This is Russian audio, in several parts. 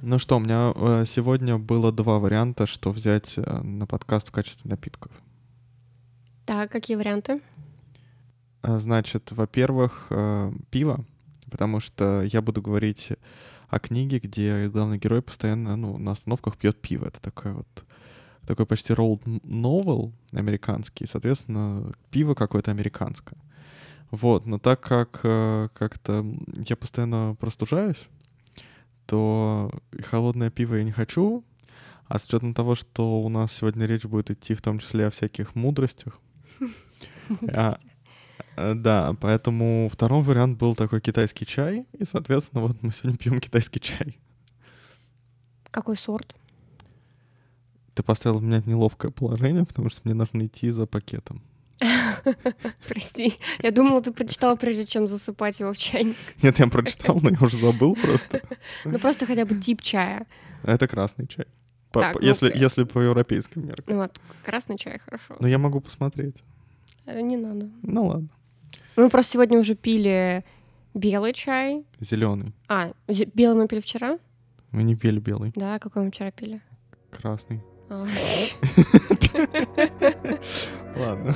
Ну что, у меня э, сегодня было два варианта, что взять э, на подкаст в качестве напитков. Так, какие варианты? Э, Значит, во-первых, пиво, потому что я буду говорить о книге, где главный герой постоянно ну, на остановках пьет пиво. Это такой вот такой почти road novel американский, соответственно, пиво какое-то американское. Вот, но так как как-то я постоянно простужаюсь, то холодное пиво я не хочу, а с учетом того, что у нас сегодня речь будет идти в том числе о всяких мудростях, а, э, да, поэтому второй вариант был такой китайский чай, и, соответственно, вот мы сегодня пьем китайский чай. Какой сорт? Ты поставил меня в неловкое положение, потому что мне нужно идти за пакетом. Прости, я думала, ты прочитала, прежде чем засыпать его в чайник. Нет, я прочитал, но я уже забыл просто. Ну просто хотя бы тип чая. Это красный чай. По- Так, по- ну, если, если по европейским меркам. Ну вот, красный чай, хорошо. Но я могу посмотреть. Э, Не надо. Ну ладно. Мы просто сегодня уже пили белый чай. Зеленый. А, белый мы пили вчера? Мы не пели белый. Да, какой мы вчера пили? Красный. А, Ладно.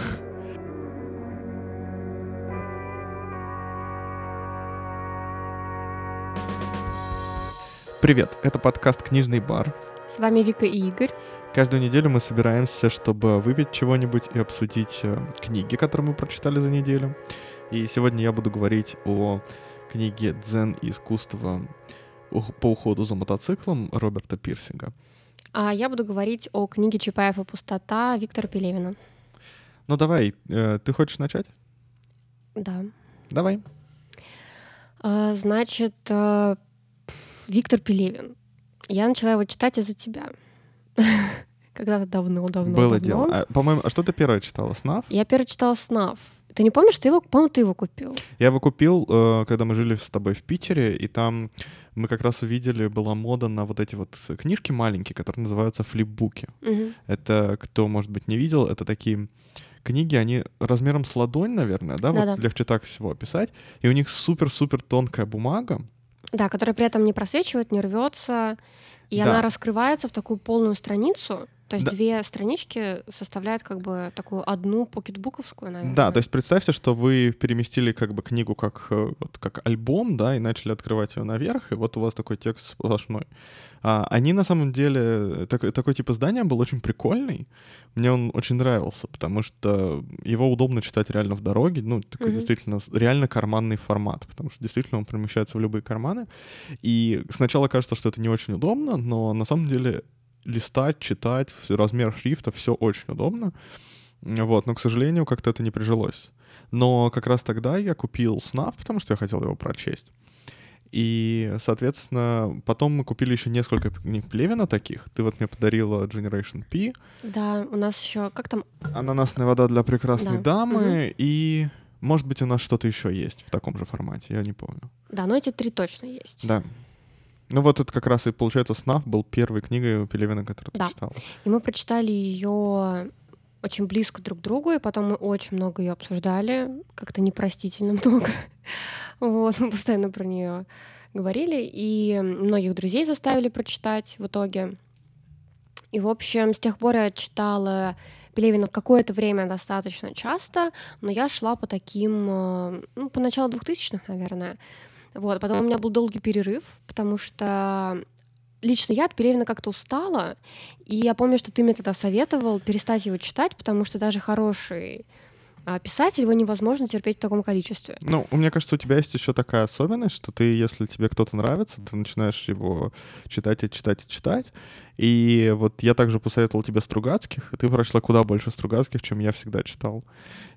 Привет, это подкаст «Книжный бар». С вами Вика и Игорь. Каждую неделю мы собираемся, чтобы выпить чего-нибудь и обсудить э, книги, которые мы прочитали за неделю. И сегодня я буду говорить о книге «Дзен и искусство по уходу за мотоциклом» Роберта Пирсинга. А я буду говорить о книге Чапаев и пустота Виктора Пелевина. Ну давай, э, ты хочешь начать? Да. Давай. А, Значит, э, Виктор Пелевин. Я начала его читать из-за тебя. Когда-то давно, давно. Было давно. дело. А, по-моему, а что ты первое читала? «Снав»? Я первый читала «Снав». Ты не помнишь, ты его, по-моему, ты его купил. Я его купил, э, когда мы жили с тобой в Питере, и там мы как раз увидели, была мода на вот эти вот книжки маленькие, которые называются флипбуки. Мгм. Это, кто, может быть, не видел, это такие книги, они размером с ладонь, наверное, да? Да-да. Вот легче так всего описать. И у них супер-супер тонкая бумага. Да, который при этом не просвечивает, не рвется, и Да. она раскрывается в такую полную страницу. То есть Да. две странички составляют как бы такую одну покетбуковскую, наверное. Да, то есть представьте, что вы переместили как бы книгу как, э, вот, как альбом, да, и начали открывать ее наверх, и вот у вас такой текст сплошной. А, они на самом деле, так- такой тип издания был очень прикольный. Мне он очень нравился, потому что его удобно читать реально в дороге. Ну, такой Мгм. действительно реально карманный формат, потому что действительно он помещается в любые карманы. И сначала кажется, что это не очень удобно, но на самом деле листать, читать, размер шрифта, все очень удобно. Вот, но, к сожалению, как-то это не прижилось. Но как раз тогда я купил СНАФ, потому что я хотел его прочесть. И, соответственно, потом мы купили еще несколько книг Плевина таких. Ты вот мне подарила Generation P, Да, у нас еще как там? «Ананасная вода для прекрасной Да. дамы» и, может быть, у нас что-то еще есть в таком же формате, я не помню. Да, но эти три точно есть. Да. Ну вот это как раз и, получается, «СНАФ» был первой книгой Пелевина, которую ты Да. читала. И мы прочитали ее очень близко друг к другу, и потом мы очень много ее обсуждали, как-то непростительно много. Вот, мы постоянно про нее говорили, и многих друзей заставили прочитать в итоге. И, в общем, с тех пор я читала Пелевина какое-то время достаточно часто, но я шла по таким, э, ну, по началу 2000-х, наверное. Вот, потом у меня был долгий перерыв, потому что лично я от Пелевина как-то устала, и я помню, что ты мне тогда советовал перестать его читать, потому что даже хороший а, писатель его невозможно терпеть в таком количестве. Ну, мне кажется, у тебя есть еще такая особенность, что ты, если тебе кто-то нравится, ты начинаешь его читать и читать и читать. И вот я также посоветовал тебе Стругацких, и ты прочла куда больше Стругацких, чем я всегда читал.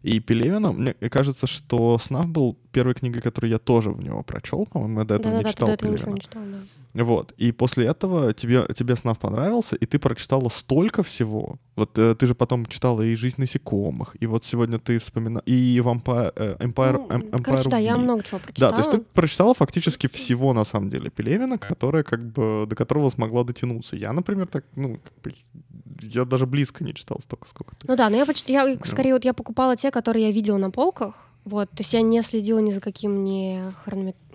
И Пелевина, мне кажется, что «Снав» был первой книгой, которую я тоже в него прочел, по-моему, я до этого Да-да-да, не ты читал этого Пелевина. не читал, да. Вот. И после этого тебе, тебе «Снав» понравился, и ты прочитала столько всего. Вот э, ты же потом читала и «Жизнь насекомых», и вот сегодня ты вспоминала... И «Vampire», э, Empire, Ну, Em- Empire короче, да, я много чего Да, прочитала. то есть ты прочитала фактически всего, на самом деле, Пелевина, которая как бы, до которого смогла дотянуться. Я, например, так, ну, как бы, я даже близко не читал столько, сколько ты. Ну да, но я, поч- я скорее вот я покупала те, которые я видела на полках, Вот, то есть я не следила ни за каким ни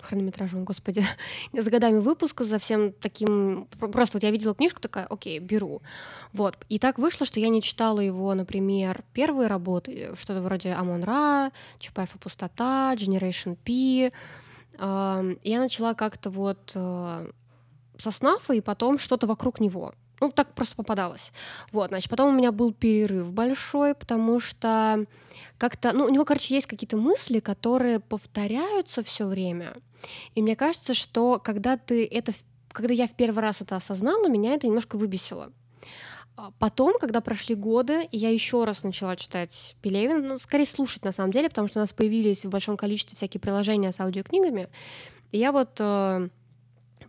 хронометражом, господи, ни за годами выпуска, за всем таким... Просто вот я видела книжку, такая, окей, беру. Вот. И так вышло, что я не читала его, например, первые работы, что-то вроде Амон Ра, Чапаев и пустота, Generation P. Я начала как-то вот э, со снафа и потом что-то вокруг него. Ну, так просто попадалось. Вот, значит, потом у меня был перерыв большой, потому что как-то, ну, у него, короче, есть какие-то мысли, которые повторяются все время. И мне кажется, что когда ты это, когда я в первый раз это осознала, меня это немножко выбесило. А потом, когда прошли годы, я еще раз начала читать Пелевин, ну, скорее слушать на самом деле, потому что у нас появились в большом количестве всякие приложения с аудиокнигами. И я вот э,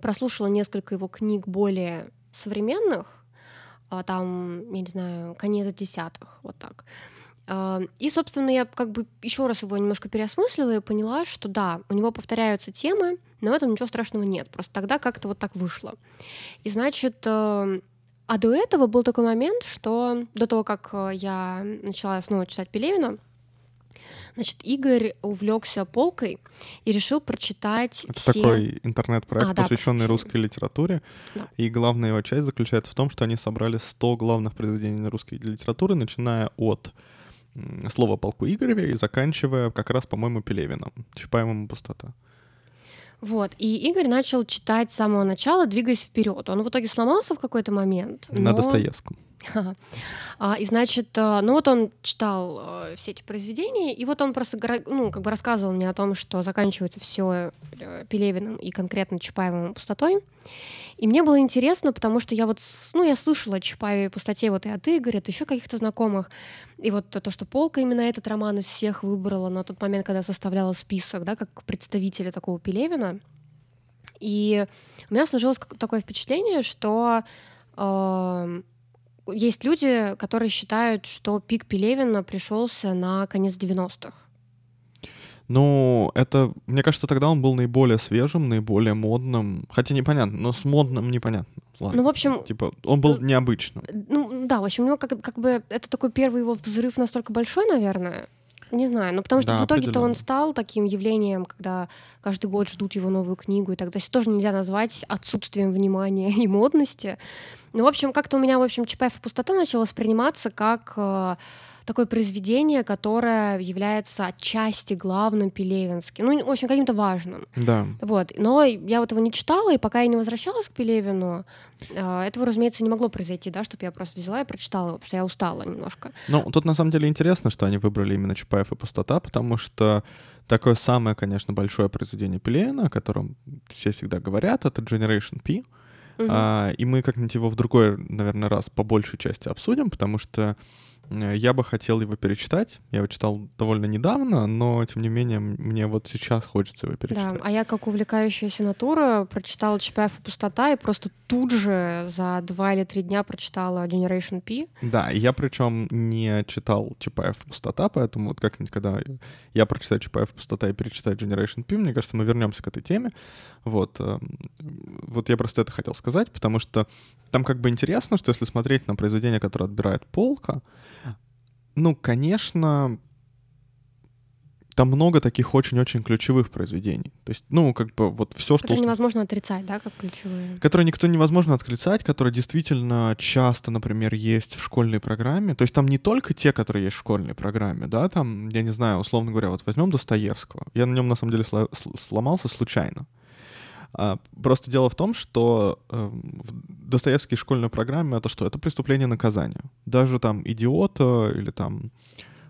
прослушала несколько его книг более современных, э, там, я не знаю, конец десятых, вот так. Э, и, собственно, я как бы еще раз его немножко переосмыслила и поняла, что да, у него повторяются темы, но в этом ничего страшного нет. Просто тогда как-то вот так вышло. И значит, э, а до этого был такой момент, что до того, как э, я начала снова читать Пелевина, Значит, Игорь увлекся полкой и решил прочитать Это все... такой интернет-проект, а, посвященный да, русской литературе. Да. И главная его часть заключается в том, что они собрали 100 главных произведений русской литературы, начиная от слова полку Игореве и заканчивая как раз, по-моему, Пелевиным, Чапаевым «Пустота». Вот, и Игорь начал читать с самого начала, двигаясь вперед. Он в итоге сломался в какой-то момент. Но... На Достоевском. А, и значит, э, ну вот он читал э, все эти произведения, и вот он просто ну, как бы рассказывал мне о том, что заканчивается все э, Пелевиным и конкретно Чапаевым пустотой. И мне было интересно, потому что я вот, ну, я слышала о Чапаеве пустоте вот и от Игоря, от еще каких-то знакомых. И вот то, что Полка именно этот роман из всех выбрала на тот момент, когда составляла список, да, как представителя такого Пелевина. И у меня сложилось такое впечатление, что э, есть люди, которые считают, что пик Пелевина пришелся на конец 90-х. Ну, это, мне кажется, тогда он был наиболее свежим, наиболее модным. Хотя непонятно, но с модным непонятно. Ладно. Ну, в общем... Типа, он был необычным. Ну, да, в общем, у него как, как бы это такой первый его взрыв настолько большой, наверное. Не знаю, ну потому что да, в итоге-то он стал таким явлением, когда каждый год ждут его новую книгу, и тогда тоже нельзя назвать отсутствием внимания и модности. Ну, в общем, как-то у меня, в общем, Чапаев и пустота начала восприниматься как э, такое произведение, которое является отчасти главным Пелевинским, ну, в общем, каким-то важным. Да. Вот. Но я вот его не читала, и пока я не возвращалась к Пелевину, э, этого, разумеется, не могло произойти, да, чтобы я просто взяла и прочитала его, потому что я устала немножко. Ну, тут на самом деле интересно, что они выбрали именно Чапаев и пустота, потому что такое самое, конечно, большое произведение Пелевина, о котором все всегда говорят, это Generation P. Угу. А, и мы как-нибудь его в другой, наверное, раз по большей части обсудим, потому что я бы хотел его перечитать. Я его читал довольно недавно, но, тем не менее, мне вот сейчас хочется его перечитать. Да, а я, как увлекающаяся натура, прочитала Чапаев и «Пустота», и просто тут же за два или три дня прочитала Generation P. Да, я причем не читал Чапаев и «Пустота», поэтому вот как-нибудь, когда я прочитаю Чапаев и «Пустота» и перечитаю Generation P, мне кажется, мы вернемся к этой теме. Вот, эм, вот я просто это хотел сказать, потому что там как бы интересно, что если смотреть на произведение, которое отбирает полка, ну, конечно, там много таких очень-очень ключевых произведений. То есть, ну, как бы вот все, что... Которые невозможно отрицать, да, как ключевые? Которые никто невозможно отрицать, которые действительно часто, например, есть в школьной программе. То есть там не только те, которые есть в школьной программе, да, там, я не знаю, условно говоря, вот возьмем Достоевского. Я на нем, на самом деле, сломался случайно. А, просто дело в том, что э, в Достоевской школьной программе это что? Это преступление наказания. Даже там идиота или там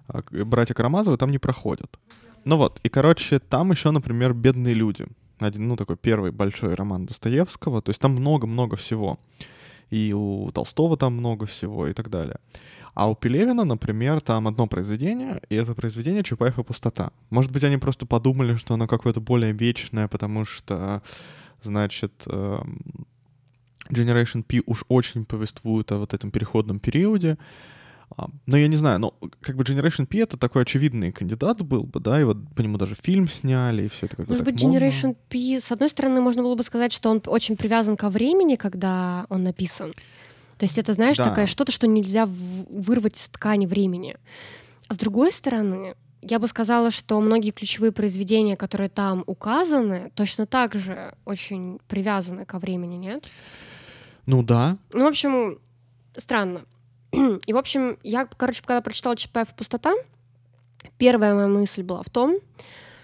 а, братья Карамазовы там не проходят. Ну вот, и, короче, там еще, например, «Бедные люди». Один, ну, такой первый большой роман Достоевского. То есть там много-много всего. И у Толстого там много всего и так далее. А у Пелевина, например, там одно произведение, и это произведение «Чапаев и пустота». Может быть, они просто подумали, что оно какое-то более вечное, потому что, значит, эм, Generation P уж очень повествует о вот этом переходном периоде. А, но я не знаю, но как бы Generation P это такой очевидный кандидат был бы, да, и вот по нему даже фильм сняли, и все это как Может быть, Generation модно. P, с одной стороны, можно было бы сказать, что он очень привязан ко времени, когда он написан. То есть это, знаешь, да. такая что-то, что нельзя вырвать из ткани времени. А с другой стороны, я бы сказала, что многие ключевые произведения, которые там указаны, точно так же очень привязаны ко времени, нет? Ну да. Ну, в общем, странно. И, в общем, я, короче, когда прочитала Чапаев «Пустота», первая моя мысль была в том,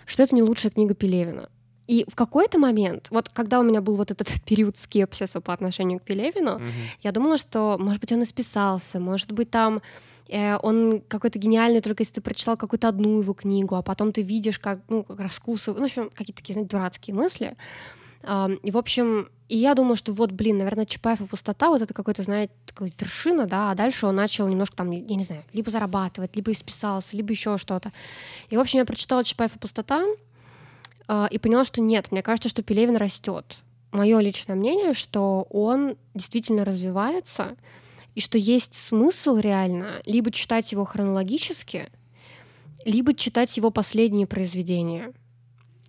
что это не лучшая книга Пелевина. И в какой-то момент, вот когда у меня был вот этот период скепсиса по отношению к Пелевину, Мгм. я думала, что, может быть, он исписался, может быть, там э, он какой-то гениальный, только если ты прочитал какую-то одну его книгу, а потом ты видишь, как, ну, как раскусывают, ну, в общем, какие-то такие, знаете, дурацкие мысли. И, в общем, и я думаю, что вот, блин, наверное, Чапаев и пустота, вот это какой-то, знаете, такой вершина, да, а дальше он начал немножко там, я не знаю, либо зарабатывать, либо исписался, либо еще что-то. И, в общем, я прочитала Чапаев и пустота а, и поняла, что нет, мне кажется, что Пелевин растет. Мое личное мнение, что он действительно развивается, и что есть смысл реально либо читать его хронологически, либо читать его последние произведения.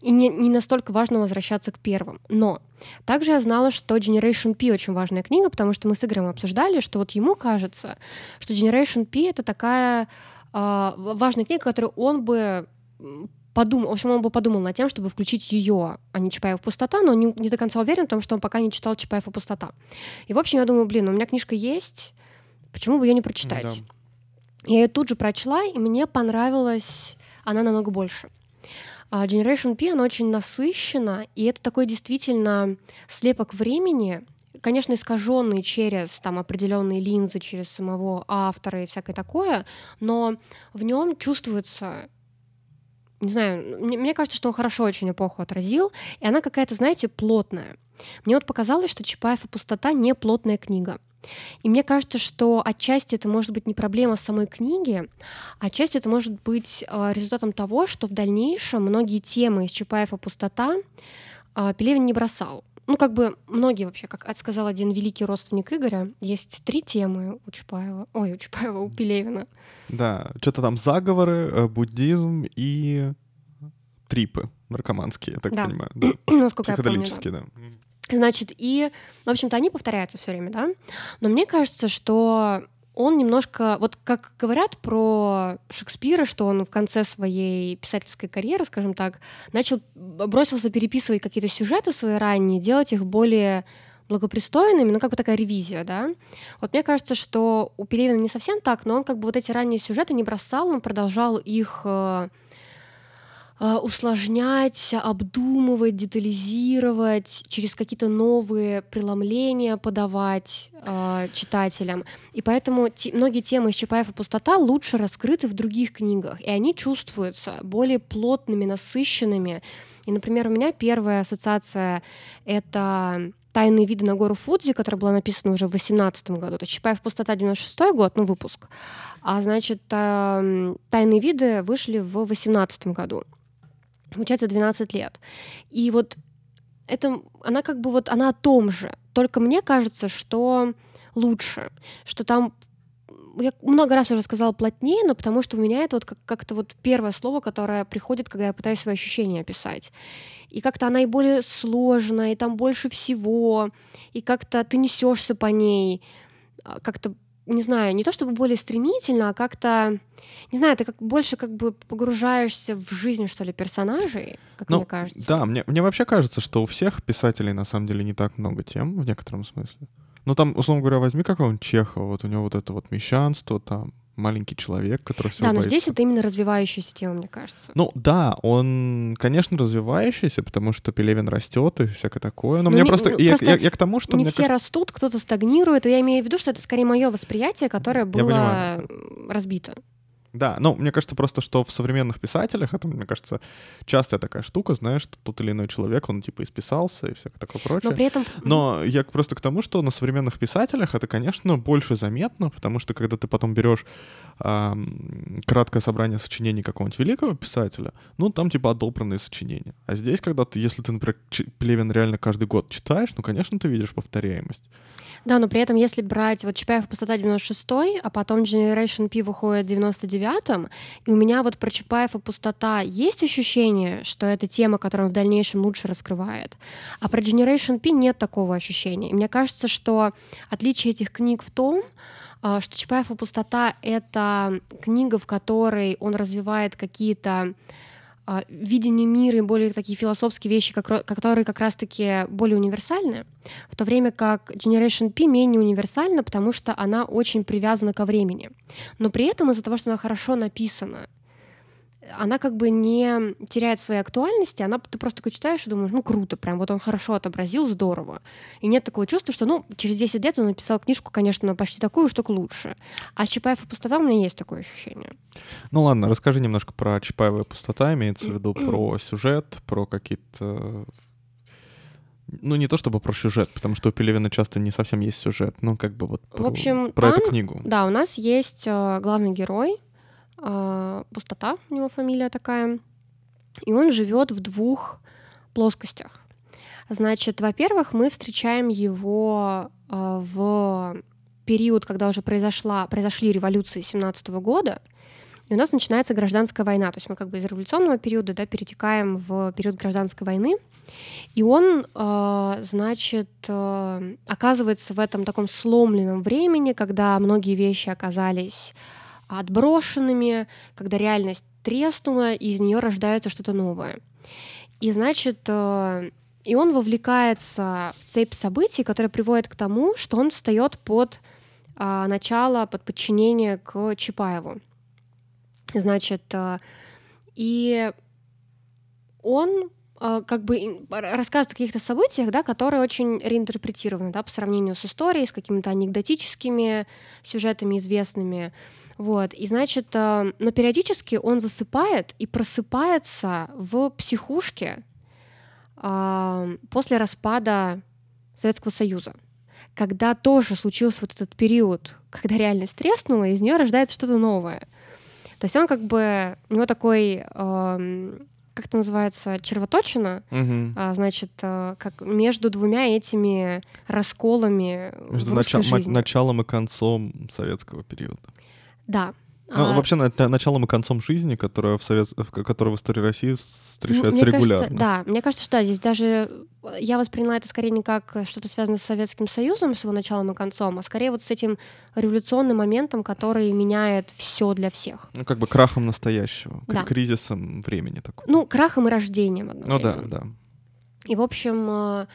И не, не настолько важно возвращаться к первым. Но также я знала, что Generation P очень важная книга, потому что мы с Игорем обсуждали, что вот ему кажется, что Generation P это такая а, важная книга, которую он бы подумал, в общем, он бы подумал над тем, чтобы включить ее, а не Чапаев «Пустота», но он не, не до конца уверен, потому что он пока не читал Чапаев и «Пустота». И, в общем, я думаю, блин, у меня книжка есть, почему бы ее не прочитать? Да. Я ее тут же прочла, и мне понравилась она намного больше. А Generation P, она очень насыщена, и это такой действительно слепок времени, конечно, искаженный через там определенные линзы, через самого автора и всякое такое, но в нем чувствуется не знаю, мне, мне кажется, что он хорошо очень эпоху отразил, и она какая-то, знаете, плотная. Мне вот показалось, что Чапаев и пустота не плотная книга. И мне кажется, что отчасти это может быть не проблема самой книги, а отчасти это может быть э, результатом того, что в дальнейшем многие темы из Чапаева «Пустота» э, Пелевин не бросал. Ну, как бы многие вообще, как сказал один великий родственник Игоря, есть три темы у Чапаева, ой, у Чапаева, у Пелевина. Да, что-то там заговоры, э, буддизм и трипы наркоманские, я так Да. понимаю. Да. Насколько я помню. да. Значит, и, в общем-то, они повторяются все время, да. Но мне кажется, что он немножко, вот как говорят про Шекспира, что он в конце своей писательской карьеры, скажем так, начал бросился переписывать какие-то сюжеты свои ранние, делать их более благопристойными, ну как бы такая ревизия, да. Вот мне кажется, что у Пелевина не совсем так, но он как бы вот эти ранние сюжеты не бросал, он продолжал их э, усложнять, обдумывать, детализировать, через какие-то новые преломления подавать э, читателям. И поэтому те- многие темы из Чапаева «Пустота» лучше раскрыты в других книгах, и они чувствуются более плотными, насыщенными. И, например, у меня первая ассоциация — это «Тайные виды на гору Фудзи», которая была написана уже в 18 году. То есть Чапаев «Пустота» 96 год, ну, выпуск. А, значит, эм, «Тайные виды» вышли в 18 году. Получается, 12 лет. И вот это, она как бы вот, она о том же. Только мне кажется, что лучше, что там я много раз уже сказала плотнее, но потому что у меня это вот как- как-то вот первое слово, которое приходит, когда я пытаюсь свои ощущения описать. И как-то она и более сложная, и там больше всего, и как-то ты несешься по ней, а, как-то, не знаю, не то чтобы более стремительно, а как-то, не знаю, ты как больше как бы погружаешься в жизнь, что ли, персонажей, как Ну, мне кажется. Да, мне, мне вообще кажется, что у всех писателей на самом деле не так много тем в некотором смысле. Ну там, условно говоря, возьми какого-нибудь Чехова, вот у него вот это вот мещанство, там маленький человек, который всего Да, но боится. здесь это именно развивающаяся тема, мне кажется. Ну да, он, конечно, развивающийся, потому что Пелевин растет и всякое такое. Но Ну, мне не- просто, ну, я, просто я- я к тому, что не все кажется, растут, кто-то стагнирует, и я имею в виду, что это скорее мое восприятие, которое было разбито. Да, ну, мне кажется просто, что в современных писателях это, мне кажется, частая такая штука, знаешь, что тот или иной человек, он типа исписался и всякое такое прочее. Но при этом Но я просто к тому, что на современных писателях это, конечно, больше заметно, потому что когда ты потом берешь ам, краткое собрание сочинений какого-нибудь великого писателя, ну, там типа одобренные сочинения. А здесь, когда ты, если ты, например, Пелевин реально каждый год читаешь, ну, конечно, ты видишь повторяемость. Да, но при этом, если брать вот Чапаев «Пустота» 96 а потом Generation P выходит 99 девятом, и у меня вот про Чапаев и пустота есть ощущение, что это тема, которую он в дальнейшем лучше раскрывает, а про Generation P нет такого ощущения. И мне кажется, что отличие этих книг в том, а, что Чапаев и пустота — это книга, в которой он развивает какие-то видение мира и более такие философские вещи, которые как раз-таки более универсальны, в то время как Generation P менее универсальна, потому что она очень привязана ко времени. Но при этом из-за того, что она хорошо написана, она как бы не теряет своей актуальности, она ты просто такой читаешь и думаешь, ну круто, прям вот он хорошо отобразил, здорово. И нет такого чувства, что, ну, через 10 лет он написал книжку, конечно, почти такую, что лучше. А с Чапаев и пустота у меня есть такое ощущение. Ну ладно, расскажи немножко про Чапаева и пустота, имеется в виду про сюжет, про какие-то ну, не то чтобы про сюжет, потому что у Пелевина часто не совсем есть сюжет, но как бы вот про, в общем, про там, эту книгу. Да, у нас есть э, главный герой, Пустота, у него фамилия такая, и он живет в двух плоскостях. Значит, во-первых, мы встречаем его э, в период, когда уже произошла, произошли революции 17 года, и у нас начинается гражданская война. То есть мы как бы из революционного периода да, перетекаем в период гражданской войны. И он, э, значит, оказывается в этом таком сломленном времени, когда многие вещи оказались отброшенными, когда реальность треснула, и из нее рождается что-то новое. И, значит, э, и он вовлекается в цепь событий, которая приводит к тому, что он встает под а, начало, под подчинение к Чапаеву. Значит, э, и он э, как бы рассказывает о каких-то событиях, да, которые очень реинтерпретированы, да, по сравнению с историей, с какими-то анекдотическими сюжетами известными. Вот. И значит, э, но периодически он засыпает и просыпается в психушке после распада Советского Союза когда тоже случился вот этот период, когда реальность треснула, из нее рождается что-то новое. То есть он как бы, у него такой, э, как это называется, червоточина, угу. а, значит, э, как между двумя этими расколами Между начал, жизни. началом и концом советского периода. Да, ну, а, вообще, на, началом и концом жизни, которая в, совет... которая в истории России встречается мне регулярно. Кажется, да, мне кажется, что да, здесь даже я восприняла это скорее не как что-то связанное с Советским Союзом, с его началом и концом, а скорее вот с этим революционным моментом, который меняет все для всех. Ну, как бы крахом настоящего, Да. кризисом времени такого. Ну, крахом и рождением Ну одновременно. да, да. И, в общем, э,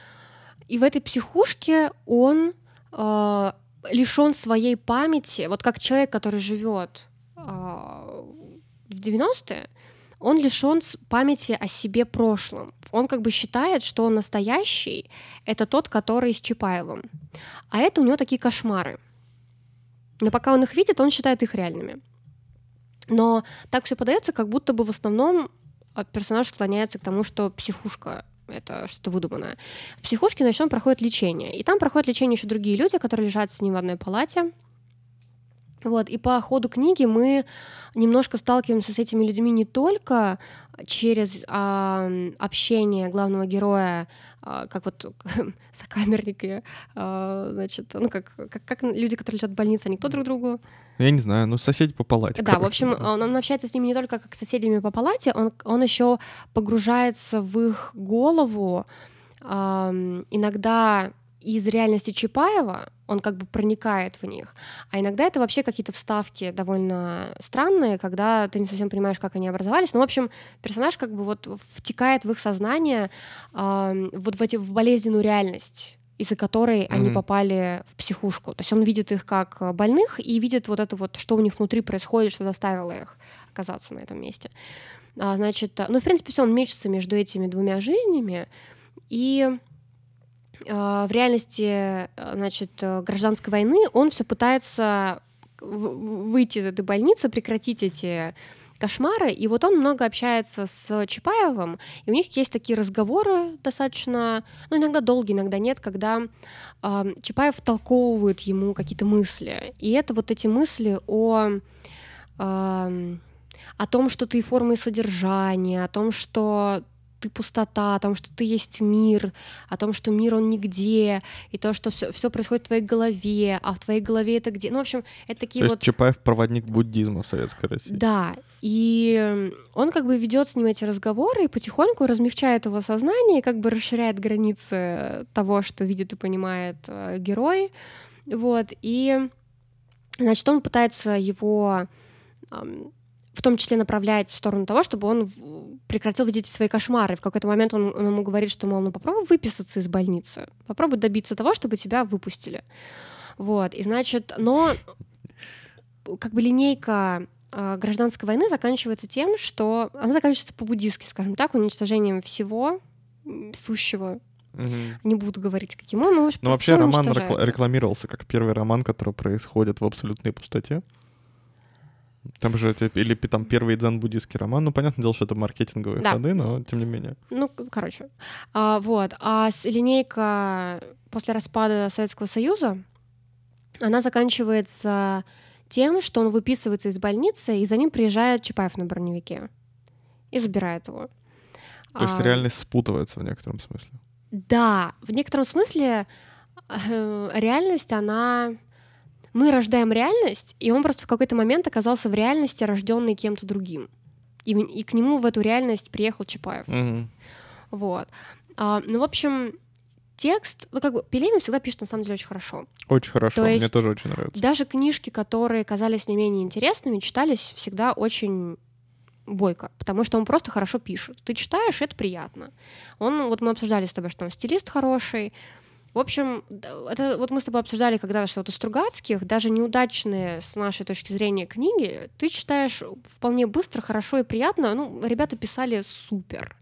и в этой психушке он э, лишен своей памяти, вот как человек, который живет в 90-е, он лишен памяти о себе прошлом. Он как бы считает, что он настоящий — это тот, который с Чапаевым. А это у него такие кошмары. Но пока он их видит, он считает их реальными. Но так все подается, как будто бы в основном а, персонаж склоняется к тому, что психушка это что-то выдуманное. В психушке, значит, он проходит лечение. И там проходят лечение еще другие люди, которые лежат с ним в одной палате. Вот, и по ходу книги мы немножко сталкиваемся с этими людьми не только через а, общение главного героя, как вот сокамерники, а, значит, ну как, как, как люди, которые лежат в больнице, они кто друг другу? Я не знаю, ну соседи по палате. Да, короче, в общем. Он, он общается с ними не только как с соседями по палате, он, он еще погружается в их голову, а, иногда из реальности Чапаева он как бы проникает в них. А иногда это вообще какие-то вставки довольно странные, когда ты не совсем понимаешь, как они образовались. Ну, в общем, персонаж как бы вот втекает в их сознание э, вот в, эти, в болезненную реальность из-за которой mm-hmm. они попали в психушку. То есть он видит их как больных и видит вот это вот, что у них внутри происходит, что заставило их оказаться на этом месте. А, значит, ну, в принципе, все, он мечется между этими двумя жизнями, и в реальности, значит, гражданской войны он все пытается выйти из этой больницы, прекратить эти кошмары, и вот он много общается с Чапаевым, и у них есть такие разговоры достаточно, ну, иногда долгие, иногда нет, когда э, Чапаев втолковывает ему какие-то мысли, и это вот эти мысли о, э, о том, что ты форма и содержание, о том, что ты пустота, о том, что ты есть мир, о том, что мир он нигде, и то, что все, все происходит в твоей голове, а в твоей голове это где. Ну, в общем, это такие то вот. Есть Чапаев проводник буддизма в Советской России. Да. И он как бы ведет с ним эти разговоры и потихоньку размягчает его сознание, и как бы расширяет границы того, что видит и понимает э, герой. Вот. И, значит, он пытается его в том числе направлять в сторону того, чтобы он прекратил видеть свои кошмары. В какой-то момент он, он ему говорит, что, мол, ну попробуй выписаться из больницы, попробуй добиться того, чтобы тебя выпустили. Вот, и значит, но как бы линейка э, гражданской войны заканчивается тем, что она заканчивается по-буддистски, скажем так, уничтожением всего сущего. Угу. Не буду говорить, каким он, но, но вообще роман рекламировался как первый роман, который происходит в абсолютной пустоте. Там же или там первый дзен-буддийский роман. Ну, понятное дело, что это маркетинговые да. ходы, но тем не менее. Ну, короче. А, вот. А линейка после распада Советского Союза, она заканчивается тем, что он выписывается из больницы, и за ним приезжает Чапаев на броневике и забирает его. То есть а, реальность спутывается в некотором смысле? Да, в некотором смысле э, реальность, она мы рождаем реальность, и он просто в какой-то момент оказался в реальности, рожденный кем-то другим. И, и к нему в эту реальность приехал Чапаев. Mm-hmm. Вот. А, ну, в общем, текст, ну, как бы, Пелевин всегда пишет, на самом деле, очень хорошо. Очень хорошо, То есть, мне тоже очень нравится. Даже книжки, которые казались мне менее интересными, читались всегда очень бойко, потому что он просто хорошо пишет. Ты читаешь, это приятно. Он, вот мы обсуждали с тобой, что он стилист хороший, в общем, это вот мы с тобой обсуждали когда-то, что вот у Стругацких, даже неудачные с нашей точки зрения книги, ты читаешь вполне быстро, хорошо и приятно. Ну, ребята писали супер.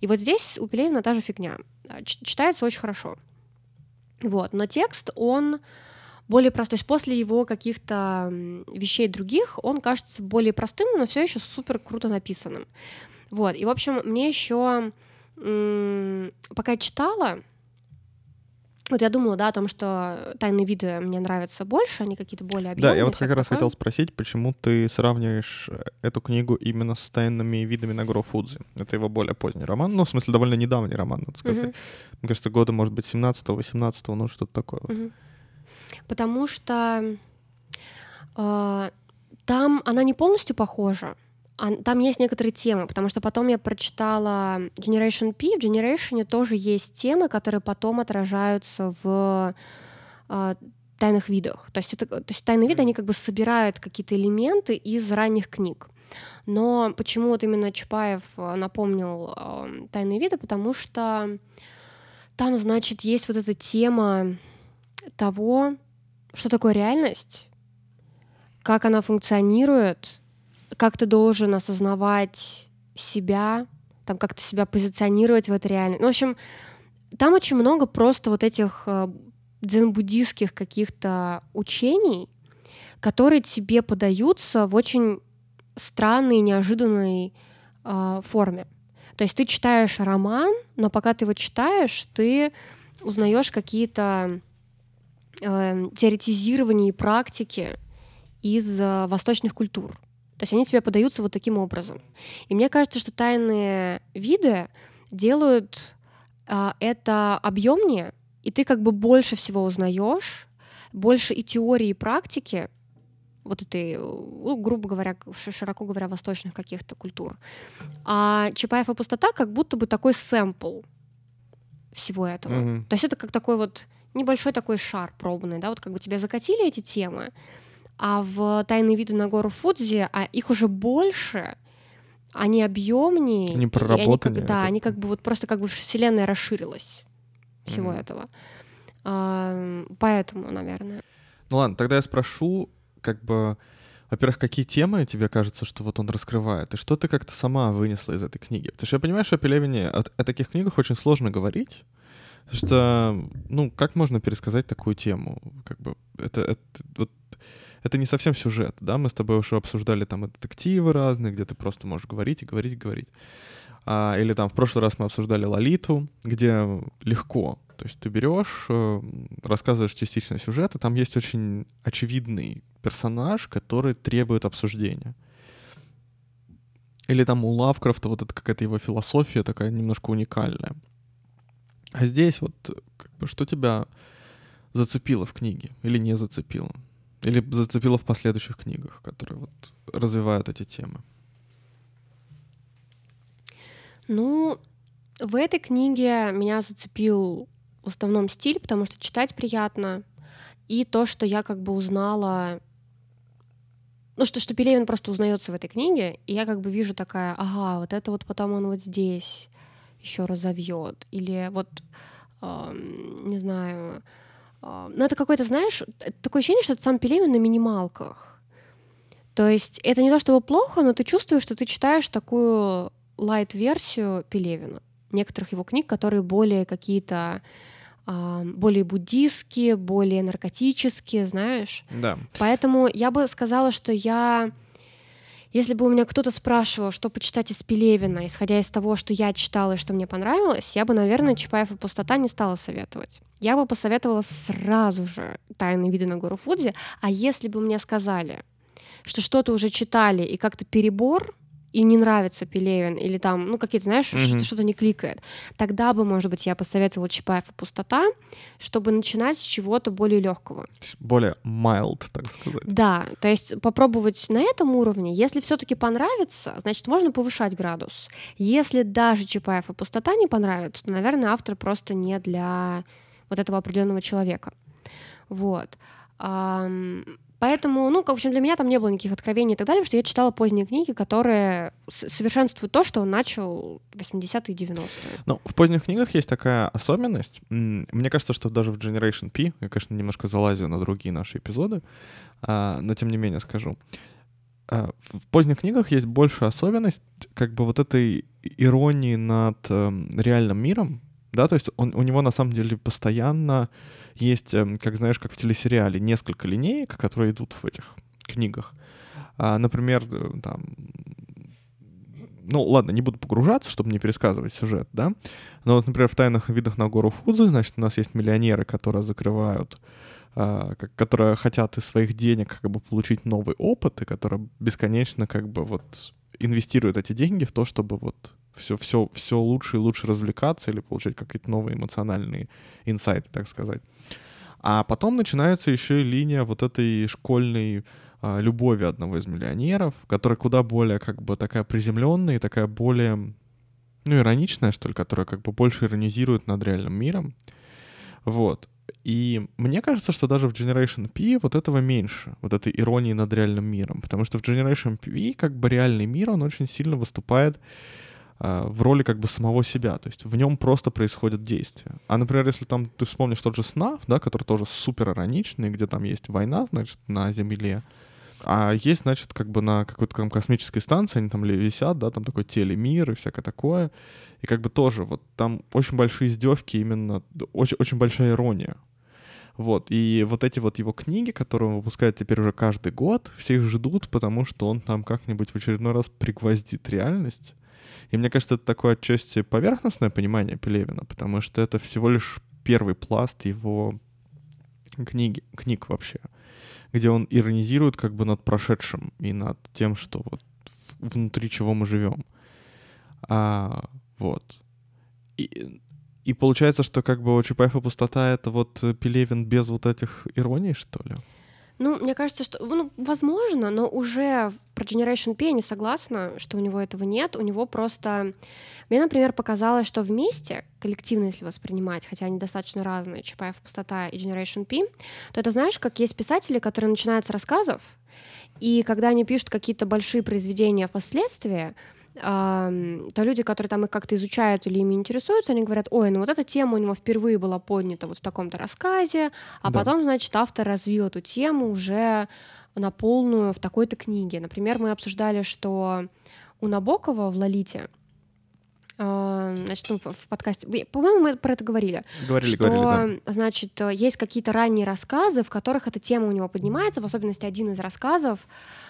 И вот здесь у Пелевина та же фигня. А, читается очень хорошо. Вот, но текст, он более простой. То есть после его каких-то вещей других он кажется более простым, но все еще супер круто написанным. Вот. И, в общем, мне еще пока я читала, вот я думала, да, о том, что тайные виды мне нравятся больше, они какие-то более объемные. Да, я вот как раз хотел спросить, почему ты сравниваешь э, эту книгу именно с тайными видами на Гро Фудзи. Это его более поздний роман, ну, в смысле, довольно недавний роман, надо сказать. Угу. Мне кажется, года, может быть, 17-го, 18-го, ну, что-то такое. Угу. Потому что э, там она не полностью похожа, там есть некоторые темы, потому что потом я прочитала Generation P. В Generation тоже есть темы, которые потом отражаются в э, тайных видах. То есть, это, то есть тайные виды, они как бы собирают какие-то элементы из ранних книг. Но почему вот именно Чапаев а, напомнил э, тайные виды? Потому что там, значит, есть вот эта тема того, что такое реальность, как она функционирует, как ты должен осознавать себя, там как-то себя позиционировать в этой реальности. Ну, в общем, там очень много просто вот этих э, дзен-буддийских каких-то учений, которые тебе подаются в очень странной, неожиданной э, форме. То есть ты читаешь роман, но пока ты его читаешь, ты узнаешь какие-то э, теоретизирования и практики из э, восточных культур. То есть они тебе подаются вот таким образом. И мне кажется, что тайные виды делают а, это объемнее, и ты как бы больше всего узнаешь, больше и теории, и практики вот этой, ну, грубо говоря, широко говоря, восточных каких-то культур. А Чапаев и пустота как будто бы такой сэмпл всего этого. Mm-hmm. То есть это как такой вот небольшой такой шар пробный, да, вот как бы тебе закатили эти темы, а в «Тайные виды на гору Фудзи» а их уже больше, они объемнее. Они проработаны. Они как, да, они как бы вот просто как бы вселенная расширилась всего mm-hmm. этого. А, поэтому, наверное. Ну ладно, тогда я спрошу, как бы, во-первых, какие темы тебе кажется, что вот он раскрывает, и что ты как-то сама вынесла из этой книги? Потому что я понимаю, что о Пелевине, о, о таких книгах очень сложно говорить, потому что, ну, как можно пересказать такую тему? Как бы, это, это вот это не совсем сюжет, да, мы с тобой уже обсуждали там и детективы разные, где ты просто можешь говорить и говорить и говорить. А, или там в прошлый раз мы обсуждали Лолиту, где легко, то есть ты берешь, э, рассказываешь частично сюжет, и там есть очень очевидный персонаж, который требует обсуждения. Или там у Лавкрафта вот это какая-то его философия такая немножко уникальная. А здесь вот как бы, что тебя зацепило в книге или не зацепило? Или зацепило в последующих книгах, которые вот развивают эти темы? Ну, в этой книге меня зацепил в основном стиль, потому что читать приятно, и то, что я как бы узнала, ну что, что Пелевин просто узнается в этой книге, и я как бы вижу такая, ага, вот это вот потом он вот здесь еще разовьет, или вот, э, не знаю, э, ну это какой-то, знаешь, такое ощущение, что это сам Пелевин на минималках. То есть это не то чтобы плохо, но ты чувствуешь, что ты читаешь такую лайт-версию Пелевина, некоторых его книг, которые более какие-то более буддистские, более наркотические, знаешь. Да. Поэтому я бы сказала, что я, если бы у меня кто-то спрашивал, что почитать из Пелевина, исходя из того, что я читала и что мне понравилось, я бы, наверное, Чапаев и пустота не стала советовать. Я бы посоветовала сразу же «Тайные виды на гору Фудзи», а если бы мне сказали, что что-то уже читали и как-то перебор, и не нравится Пелевин, или там, ну, какие-то, знаешь, mm-hmm. что-то не кликает, тогда бы, может быть, я посоветовала Чапаев и пустота, чтобы начинать с чего-то более легкого. Более mild, так сказать. Да, то есть попробовать на этом уровне. Если все-таки понравится, значит, можно повышать градус. Если даже Чапаев и пустота не понравится, то, наверное, автор просто не для вот этого определенного человека. Вот. Поэтому, ну, в общем, для меня там не было никаких откровений и так далее, потому что я читала поздние книги, которые совершенствуют то, что он начал в 80-е и 90-е. Ну, в поздних книгах есть такая особенность. Мне кажется, что даже в Generation P, я, конечно, немножко залазю на другие наши эпизоды, а, но тем не менее скажу. А, в поздних книгах есть большая особенность как бы вот этой иронии над эм, реальным миром, да, то есть он, у него на самом деле постоянно есть, эм, как знаешь, как в телесериале, несколько линеек, которые идут в этих книгах. А, например, э, там, ну, ладно, не буду погружаться, чтобы не пересказывать сюжет, да, но вот, например, в «Тайных видах на гору Фудзи», значит, у нас есть миллионеры, которые закрывают Uh, которые хотят из своих денег как бы получить новый опыт и которые бесконечно как бы вот инвестируют эти деньги в то, чтобы вот все, все, все лучше и лучше развлекаться или получать какие-то новые эмоциональные инсайты, так сказать. А потом начинается еще и линия вот этой школьной а, любови одного из миллионеров, которая куда более как бы такая приземленная и такая более, ну, ироничная, что ли, которая как бы больше иронизирует над реальным миром. Вот. И мне кажется, что даже в Generation P вот этого меньше, вот этой иронии над реальным миром, потому что в Generation P как бы реальный мир, он очень сильно выступает а, в роли как бы самого себя, то есть в нем просто происходят действия. А, например, если там ты вспомнишь тот же СНАФ, да, который тоже супер ироничный, где там есть война, значит, на Земле, а есть, значит, как бы на какой-то там космической станции, они там висят, да, там такой телемир и всякое такое. И как бы тоже вот там очень большие издевки, именно очень, очень большая ирония. Вот, и вот эти вот его книги, которые он выпускает теперь уже каждый год, все их ждут, потому что он там как-нибудь в очередной раз пригвоздит реальность. И мне кажется, это такое отчасти поверхностное понимание Пелевина, потому что это всего лишь первый пласт его книги, книг вообще, где он иронизирует как бы над прошедшим и над тем, что вот внутри чего мы живем. А, вот. И, и получается, что как бы у Чапаева пустота — это вот Пелевин без вот этих ироний, что ли? Ну, мне кажется, что, ну, возможно, но уже про Generation P я не согласна, что у него этого нет. У него просто... Мне, например, показалось, что вместе, коллективно, если воспринимать, хотя они достаточно разные, Чапаев, Пустота и Generation P, то это, знаешь, как есть писатели, которые начинают с рассказов, и когда они пишут какие-то большие произведения впоследствии, то люди, которые там их как-то изучают или ими интересуются, они говорят, ой, ну вот эта тема у него впервые была поднята вот в таком-то рассказе, а да. потом, значит, автор развил эту тему уже на полную в такой-то книге. Например, мы обсуждали, что у Набокова в «Лолите» значит, ну, в подкасте, по-моему, мы про это говорили. Говорили, что, говорили, да. Значит, есть какие-то ранние рассказы, в которых эта тема у него поднимается, в особенности один из рассказов, а,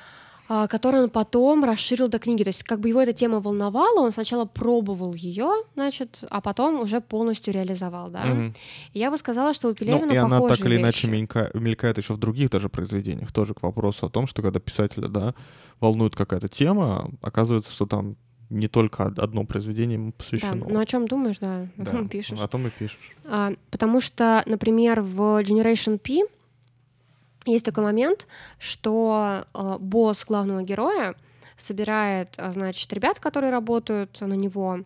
который он потом расширил до книги. То есть как бы его эта тема волновала, он сначала пробовал ее, значит, а потом уже полностью реализовал, да. Мгм. И я бы сказала, что у Пелевина Ну, и она так или иначе вещи. мелька- мелькает еще в других даже произведениях. Тоже к вопросу о том, что когда писателя, да, волнует какая-то тема, оказывается, что там не только од- одно произведение ему Да, посвящено. ну о чем думаешь, да, Да, пишешь. О том и пишешь. А, потому что, например, в Generation P есть такой момент, что э, босс главного героя собирает, а, значит, ребят, которые работают на него,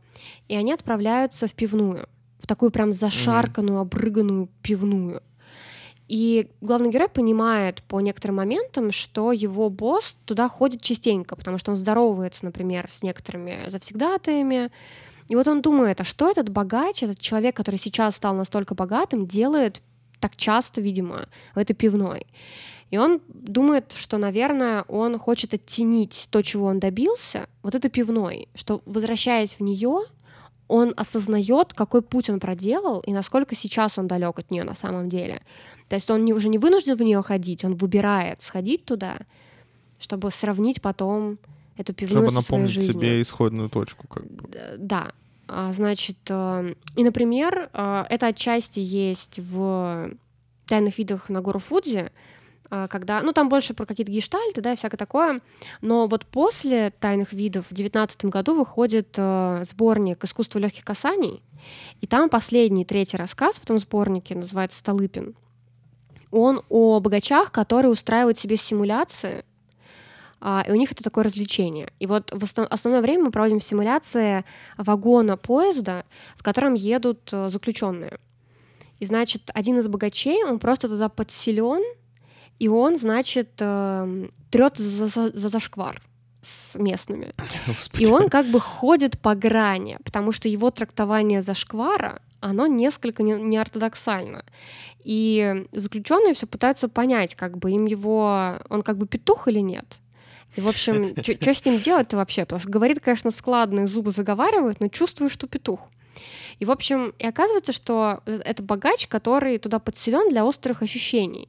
и они отправляются в пивную, в такую прям зашарканную, обрыганную пивную. И главный герой понимает по некоторым моментам, что его босс туда ходит частенько, потому что он здоровается, например, с некоторыми завсегдатаями. И вот он думает, а что этот богач, этот человек, который сейчас стал настолько богатым, делает так часто, видимо, в этой пивной. И он думает, что, наверное, он хочет оттенить то, чего он добился, вот этой пивной, что, возвращаясь в нее, он осознает, какой путь он проделал и насколько сейчас он далек от нее на самом деле. То есть он не, уже не вынужден в нее ходить, он выбирает сходить туда, чтобы сравнить потом эту пивную Чтобы своей напомнить жизнью. себе исходную точку. Как бы. Д- Да. А, Значит, э, и, например, э, это отчасти есть в «Тайных видах на гору Фудзи», э, когда, ну, там больше про какие-то гештальты, да, и всякое такое, но вот после «Тайных видов» в девятнадцатом году выходит сборник «Искусство легких касаний», и там последний, третий рассказ в этом сборнике, называется «Столыпин». Он о богачах, которые устраивают себе симуляции, и у них это такое развлечение. И вот в основ- основное время мы проводим симуляции вагона поезда, в котором едут э, заключенные. И, значит, один из богачей, он просто туда подселен, и он, значит, эм, трет за, за, за зашквар с местными. Господи. И он как бы ходит по грани, потому что его трактование зашквара, оно несколько не- неортодоксально. И заключенные все пытаются понять, как бы им его, он как бы петух или нет. И, в общем, что с ним делать-то вообще? Потому что говорит, конечно, складно, и зубы заговаривает, но чувствую, что петух. И, в общем, и оказывается, что это богач, который туда подселен для острых ощущений.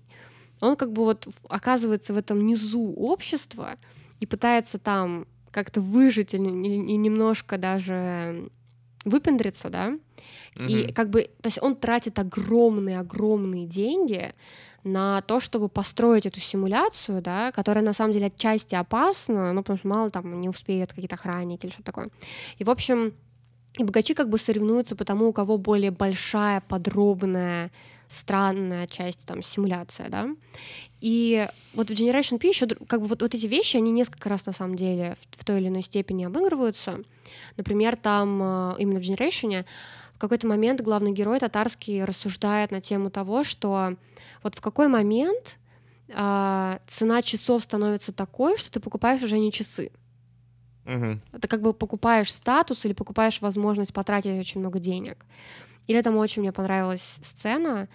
Он как бы вот оказывается в этом низу общества и пытается там как-то выжить или, или- немножко даже выпендриться, да, и Мгм. как бы, то есть он тратит огромные-огромные деньги на то, чтобы построить эту симуляцию, да, которая на самом деле отчасти опасна, ну, потому что мало там не успеют какие-то охранники или что-то такое. И, в общем, и богачи как бы соревнуются по тому, у кого более большая, подробная, странная часть там симуляция, да. И вот в Generation P еще как бы вот, вот эти вещи, они несколько раз на самом деле в, в той или иной степени обыгрываются. Например, там э, именно в Generation в какой-то момент главный герой татарский рассуждает на тему того, что вот в какой момент а, цена часов становится такой, что ты покупаешь уже не часы. Мгм. Ты как бы покупаешь статус или покупаешь возможность потратить очень много денег. Или там очень мне понравилась сцена, а,